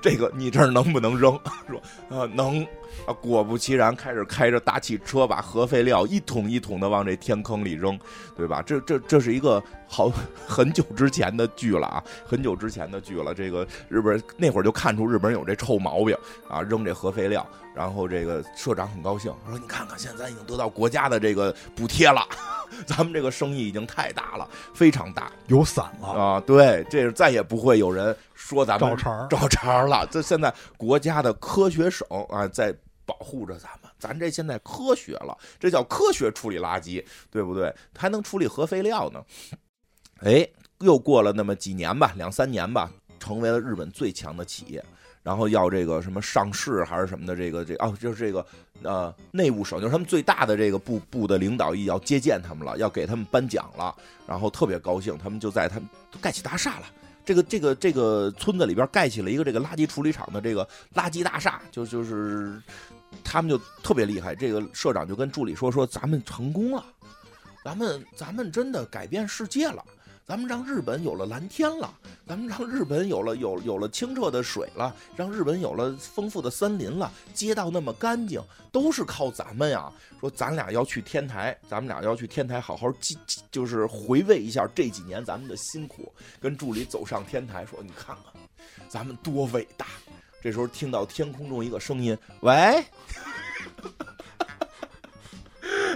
这个你这儿能不能扔？说啊能。啊，果不其然，开始开着大汽车把核废料一桶一桶的往这天坑里扔，对吧？这这这是一个好 很久之前的剧了啊，很久之前的剧了。这个日本人那会儿就看出日本人有这臭毛病啊，扔这核废料。然后这个社长很高兴，说：“你看看，现在已经得到国家的这个补贴了，咱们这个生意已经太大了，非常大有伞了，啊！对，这是再也不会有人说咱们找茬儿。找茬儿了。这现在国家的科学省啊，在保护着咱们，咱这现在科学了，这叫科学处理垃圾，对不对？还能处理核废料呢。哎，又过了那么几年吧，两三年吧，成为了日本最强的企业。然后要这个什么上市还是什么的，这个这哦，就是这个呃内务省，就是他们最大的这个部部的领导要接见他们了，要给他们颁奖了，然后特别高兴，他们就在他们盖起大厦了。这个这个这个村子里边盖起了一个这个垃圾处理厂的这个垃圾大厦，就就是他们就特别厉害。这个社长就跟助理说说，咱们成功了，咱们咱们真的改变世界了。咱们让日本有了蓝天了，咱们让日本有了有有了清澈的水了，让日本有了丰富的森林了，街道那么干净，都是靠咱们呀。说咱俩要去天台，咱们俩要去天台好好记，就是回味一下这几年咱们的辛苦。跟助理走上天台，说：“你看看，咱们多伟大。”这时候听到天空中一个声音：“喂。”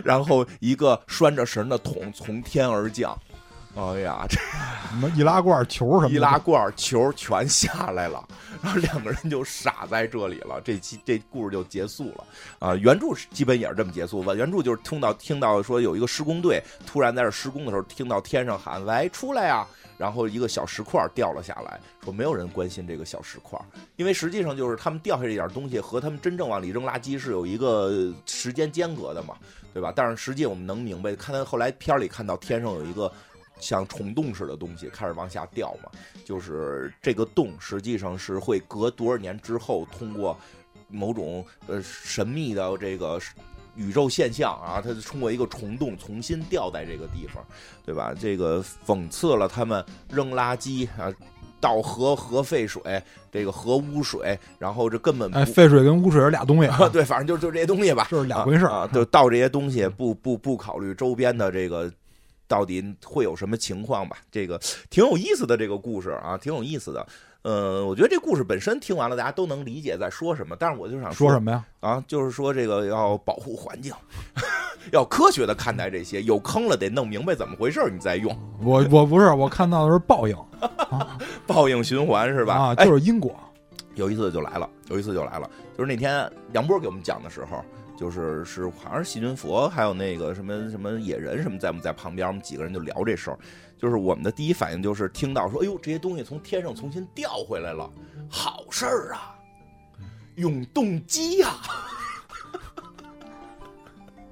然后一个拴着绳的桶从天而降。哎呀，这什么易拉罐球什么的，易拉罐球全下来了，然后两个人就傻在这里了。这期这故事就结束了啊。原著基本也是这么结束吧。原著就是听到听到说有一个施工队突然在这施工的时候，听到天上喊“喂，出来呀！”然后一个小石块掉了下来，说没有人关心这个小石块，因为实际上就是他们掉下这点东西和他们真正往里扔垃圾是有一个时间间隔的嘛，对吧？但是实际我们能明白，看到后来片里看到天上有一个。像虫洞似的东西开始往下掉嘛，就是这个洞实际上是会隔多少年之后，通过某种呃神秘的这个宇宙现象啊，它通过一个虫洞重新掉在这个地方，对吧？这个讽刺了他们扔垃圾啊，倒核核废水，这个核污水，然后这根本哎，废水跟污水是俩东西啊，对，反正就就这些东西吧，就是两回事啊，就倒这些东西不不不考虑周边的这个。到底会有什么情况吧？这个挺有意思的，这个故事啊，挺有意思的。呃，我觉得这故事本身听完了，大家都能理解在说什么。但是我就想说什么呀？啊，就是说这个要保护环境，要科学的看待这些。有坑了，得弄明白怎么回事，你再用。我我不是，我看到的是报应，报应循环是吧？啊，就是因果。有一次就来了，有一次就来了，就是那天杨波给我们讲的时候。就是是好像是细菌佛，还有那个什么什么野人什么在我们在旁边，我们几个人就聊这事儿。就是我们的第一反应就是听到说，哎呦，这些东西从天上重新掉回来了，好事儿啊，永动机呀，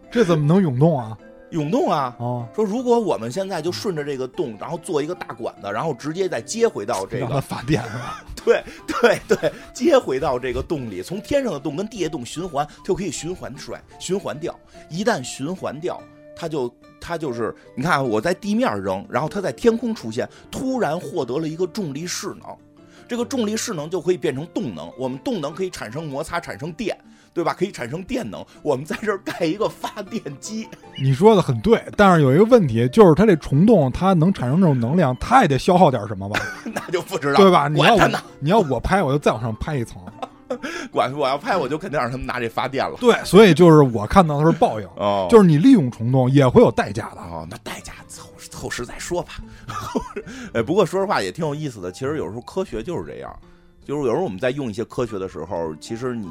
这怎么能永动啊？涌动啊！哦，说如果我们现在就顺着这个洞，然后做一个大管子，然后直接再接回到这个发电是吧？对对对，接回到这个洞里，从天上的洞跟地下洞循环，就可以循环甩，循环掉。一旦循环掉，它就它就是你看，我在地面扔，然后它在天空出现，突然获得了一个重力势能，这个重力势能就可以变成动能，我们动能可以产生摩擦，产生电。对吧？可以产生电能。我们在这儿盖一个发电机。你说的很对，但是有一个问题，就是它这虫洞它能产生这种能量，它也得消耗点什么吧？那就不知道，对吧？你要我你要我拍，我就再往上拍一层。管我要拍，我就肯定让他们拿这发电了。对，所以就是我看到的是报应，哦，就是你利用虫洞也会有代价的。哦，那代价后后时再说吧。哎，不过说实话也挺有意思的。其实有时候科学就是这样，就是有时候我们在用一些科学的时候，其实你。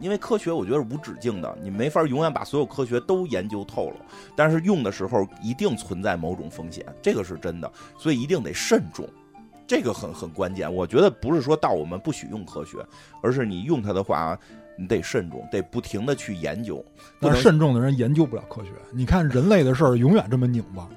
因为科学我觉得是无止境的，你没法永远把所有科学都研究透了。但是用的时候一定存在某种风险，这个是真的，所以一定得慎重，这个很很关键。我觉得不是说到我们不许用科学，而是你用它的话。你得慎重，得不停的去研究。但是慎重的人研究不了科学。你看人类的事儿永远这么拧巴，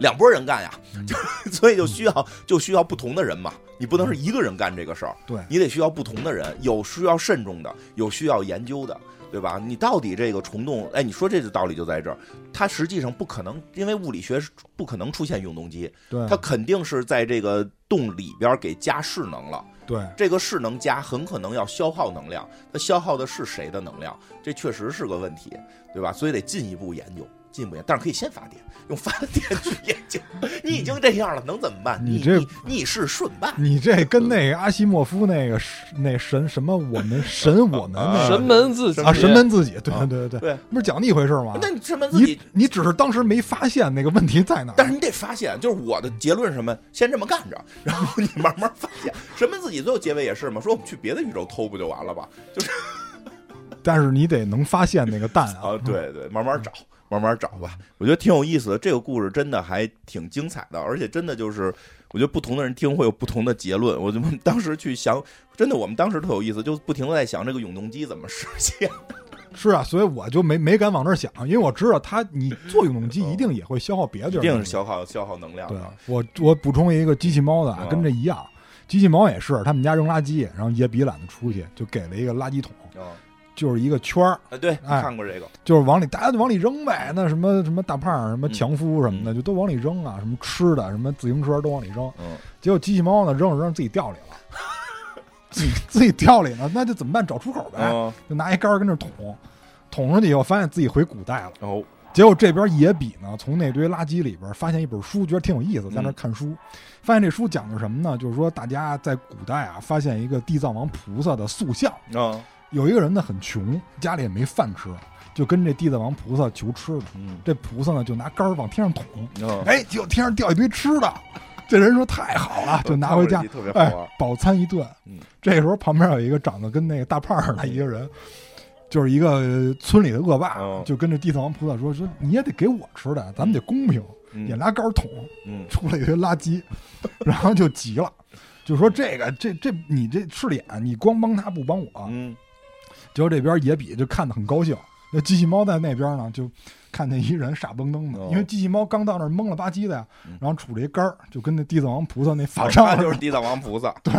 两拨人干呀，就 所以就需要就需要不同的人嘛。你不能是一个人干这个事儿，对你得需要不同的人，有需要慎重的，有需要研究的，对吧？你到底这个虫洞，哎，你说这个道理就在这儿，它实际上不可能，因为物理学是不可能出现永动机，对，它肯定是在这个洞里边给加势能了。对，这个势能加很可能要消耗能量，它消耗的是谁的能量？这确实是个问题，对吧？所以得进一步研究。进一步，但是可以先发电，用发电去研究。你已经这样了，能怎么办？你这逆势顺办，你这跟那个阿西莫夫那个那神什么我们神我们 神门自己啊神门自己，对对对对，不是讲那一回事吗？那你神门自己，你只是当时没发现那个问题在哪，但是你得发现，就是我的结论什么，先这么干着，然后你慢慢发现。神门自己最后结尾也是嘛，说我们去别的宇宙偷不就完了吧？就是，但是你得能发现那个蛋啊，对对，慢慢找。慢慢找吧，我觉得挺有意思的。这个故事真的还挺精彩的，而且真的就是，我觉得不同的人听会有不同的结论。我就当时去想，真的，我们当时特有意思，就不停的在想这个永动机怎么实现。是啊，所以我就没没敢往那儿想，因为我知道他你做永动机一定也会消耗别的地儿，一定是消耗消耗能量。对，我我补充一个机器猫的啊，跟这一样，机器猫也是他们家扔垃圾，然后也比懒得出去，就给了一个垃圾桶。就是一个圈儿，啊，对，看过这个，就是往里大家就往里扔呗。那什么 什么大胖、什么强夫什么的，就都往里扔啊。什么吃的、什么自行车都往里扔。嗯，结果机器猫呢，扔着扔着自己掉里了，自己自己掉里了，那就怎么办？找出口呗，就拿一杆儿跟那捅，捅上去以后，发现自己回古代了。哦，结果这边野比呢，从那堆垃圾里边发现一本书，觉得挺有意思，在那看书，发现这书讲的什么呢？就是说大家在古代啊，发现一个地藏王菩萨的塑像。啊。有一个人呢很穷，家里也没饭吃，就跟这地藏王菩萨求吃的。这菩萨呢就拿杆往天上捅，哎，结果天上掉一堆吃的。这人说太好了，就拿回家，哎，饱餐一顿。这时候旁边有一个长得跟那个大胖似的一个人，就是一个村里的恶霸，就跟这地藏王菩萨说：“说你也得给我吃的，咱们得公平。”也拿杆捅，出来一堆垃圾，然后就急了，就说：“这个这这你这是脸，你光帮他不帮我。”结果这边野比就看得很高兴，那机器猫在那边呢，就看见一人傻蹦登的，因为机器猫刚到那儿懵了吧唧的呀，然后杵着一杆儿，就跟那地藏王菩萨那法杖就是地藏王菩萨。对，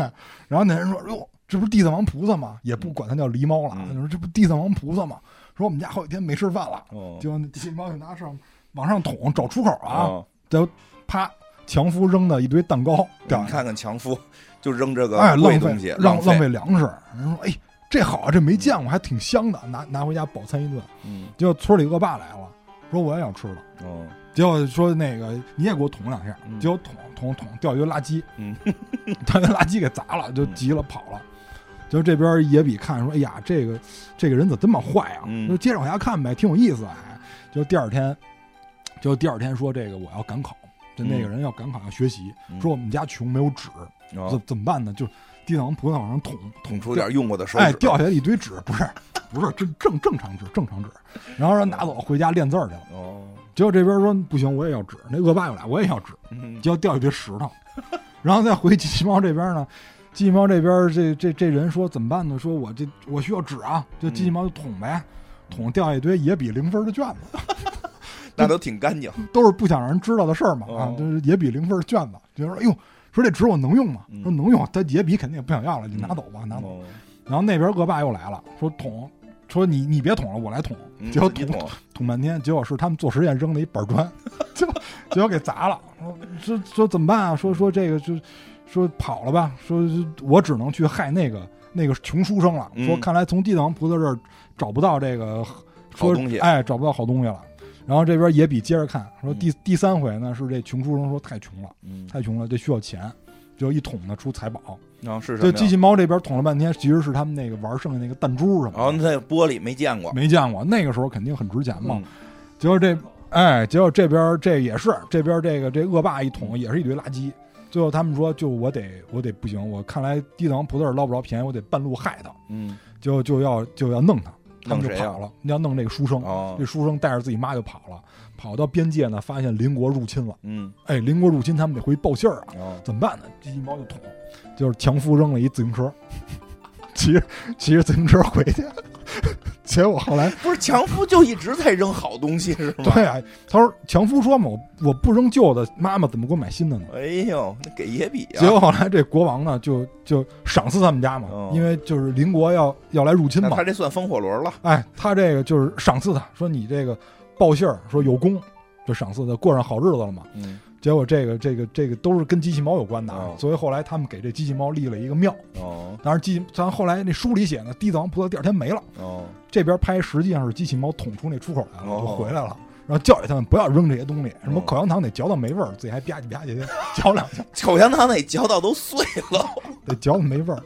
然后那人说：“哟，这不是地藏王菩萨吗？”也不管他叫狸猫了，就说：“这不地藏王菩萨吗？”说我们家好几天没吃饭了，结果那机器猫就拿上往上捅找出口啊，就啪，强夫扔的一堆蛋糕掉。你看看强夫就扔这个哎浪费浪浪费粮食。人说：“哎。”这好啊，这没见过，还挺香的，拿拿回家饱餐一顿。嗯，结果村里恶霸来了，说我也想吃的。哦，结果说那个你也给我捅两下，结果捅捅捅掉一个垃圾，嗯，他那垃圾给砸了，就急了跑了。就这边野比看说，哎呀，这个这个人怎么这么坏啊？就接着往下看呗，挺有意思。啊，就第二天，就第二天说这个我要赶考，就那个人要赶考要学习，说我们家穷没有纸，怎怎么办呢？就。地藏王菩萨往上捅，捅出点用过的手指，哎，掉下来一堆纸，不是，不是正正正常纸，正常纸，然后说拿走回家练字去了。哦，结果这边说不行，我也要纸。那恶霸又来，我也要纸。就要掉一堆石头，然后再回机器猫这边呢，机器猫这边这这这人说怎么办呢？说我这我需要纸啊，就机器猫就捅呗，捅掉一堆也比零分的卷子，那都挺干净，都是不想让人知道的事儿嘛啊，就是也比零分的卷子，就说哎呦。说这纸我能用吗？说能用，他野比肯定也不想要了，你拿走吧，拿走。然后那边恶霸又来了，说捅，说你你别捅了，我来捅。结果捅捅半天，结果是他们做实验扔了一板砖，就结果给砸了。说说怎么办啊？说说这个就说跑了吧。说我只能去害那个那个穷书生了。说看来从地藏菩萨这儿找不到这个好东西，哎，找不到好东西了。然后这边野比接着看，说第第三回呢是这穷书生说太穷了，太穷了，这需要钱，就一捅呢出财宝。然后，是这机器猫这边捅了半天，其实是他们那个玩剩下那个弹珠什么。哦，那玻璃没见过，没见过，那个时候肯定很值钱嘛。结果这，哎，结果这边这也是这边这个这恶霸一捅也是一堆垃圾。最后他们说，就我得我得不行，我看来地藏王菩萨捞不着便宜，我得半路害他。嗯，就就要就要弄他，他们就跑了，你要弄这个书生。哦这，书生带着自己妈就跑了，跑到边界呢，发现邻国入侵了。嗯，哎，邻国入侵，他们得回去报信儿啊，哦，怎么办呢？机器猫就捅，就是强夫扔了一自行车，骑着骑着自行车回去，结果后来 不是强夫就一直在扔好东西是吗？对啊，他说强夫说嘛，我我不扔旧的，妈妈怎么给我买新的呢？哎呦，那给野比啊！结果后来这国王呢，就就赏赐他们家嘛，哦因为就是邻国要要来入侵嘛他，这算风火轮了。哎，他这个就是赏赐他，说你这个报信儿，说有功，就赏赐他过上好日子了嘛。嗯，结果这个这个这个都是跟机器猫有关的所以后来他们给这机器猫立了一个庙。哦当然机，咱后来那书里写呢，地藏王菩萨第二天没了，哦，这边拍实际上是机器猫捅出那出口来了，哦就回来了。然后教育他们不要扔这些东西，什么哦口香糖得嚼到没味儿，自己还吧唧吧唧的嚼两下，口香糖得嚼到都碎了。得嚼的没味儿。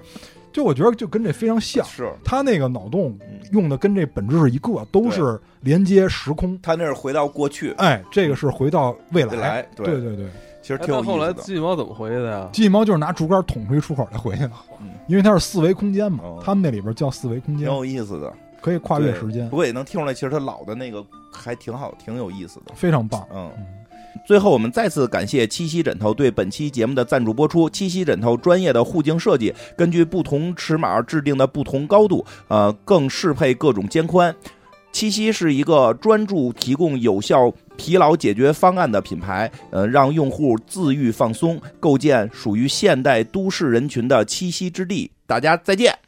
就我觉得就跟这非常像，是。他那个脑洞嗯用的跟这本质是一个，都是连接时空。他那是回到过去，哎，这个是回到未来。未来对。对对对，其实哎挺有意思的。那后来机器猫怎么回去的呀？机器猫就是拿竹竿捅出一出口来回去的，嗯。因为它是四维空间嘛哦，他们那里边叫四维空间，挺有意思的，可以跨越时间。不，过也能听出来，其实他老的那个还挺好，挺有意思的。非常棒。嗯，嗯最后我们再次感谢七夕枕头对本期节目的赞助播出。七夕枕头专业的护颈设计，根据不同尺码制定的不同高度，呃，更适配各种肩宽。七夕是一个专注提供有效疲劳解决方案的品牌，呃，让用户自愈放松，构建属于现代都市人群的栖息之地。大家再见。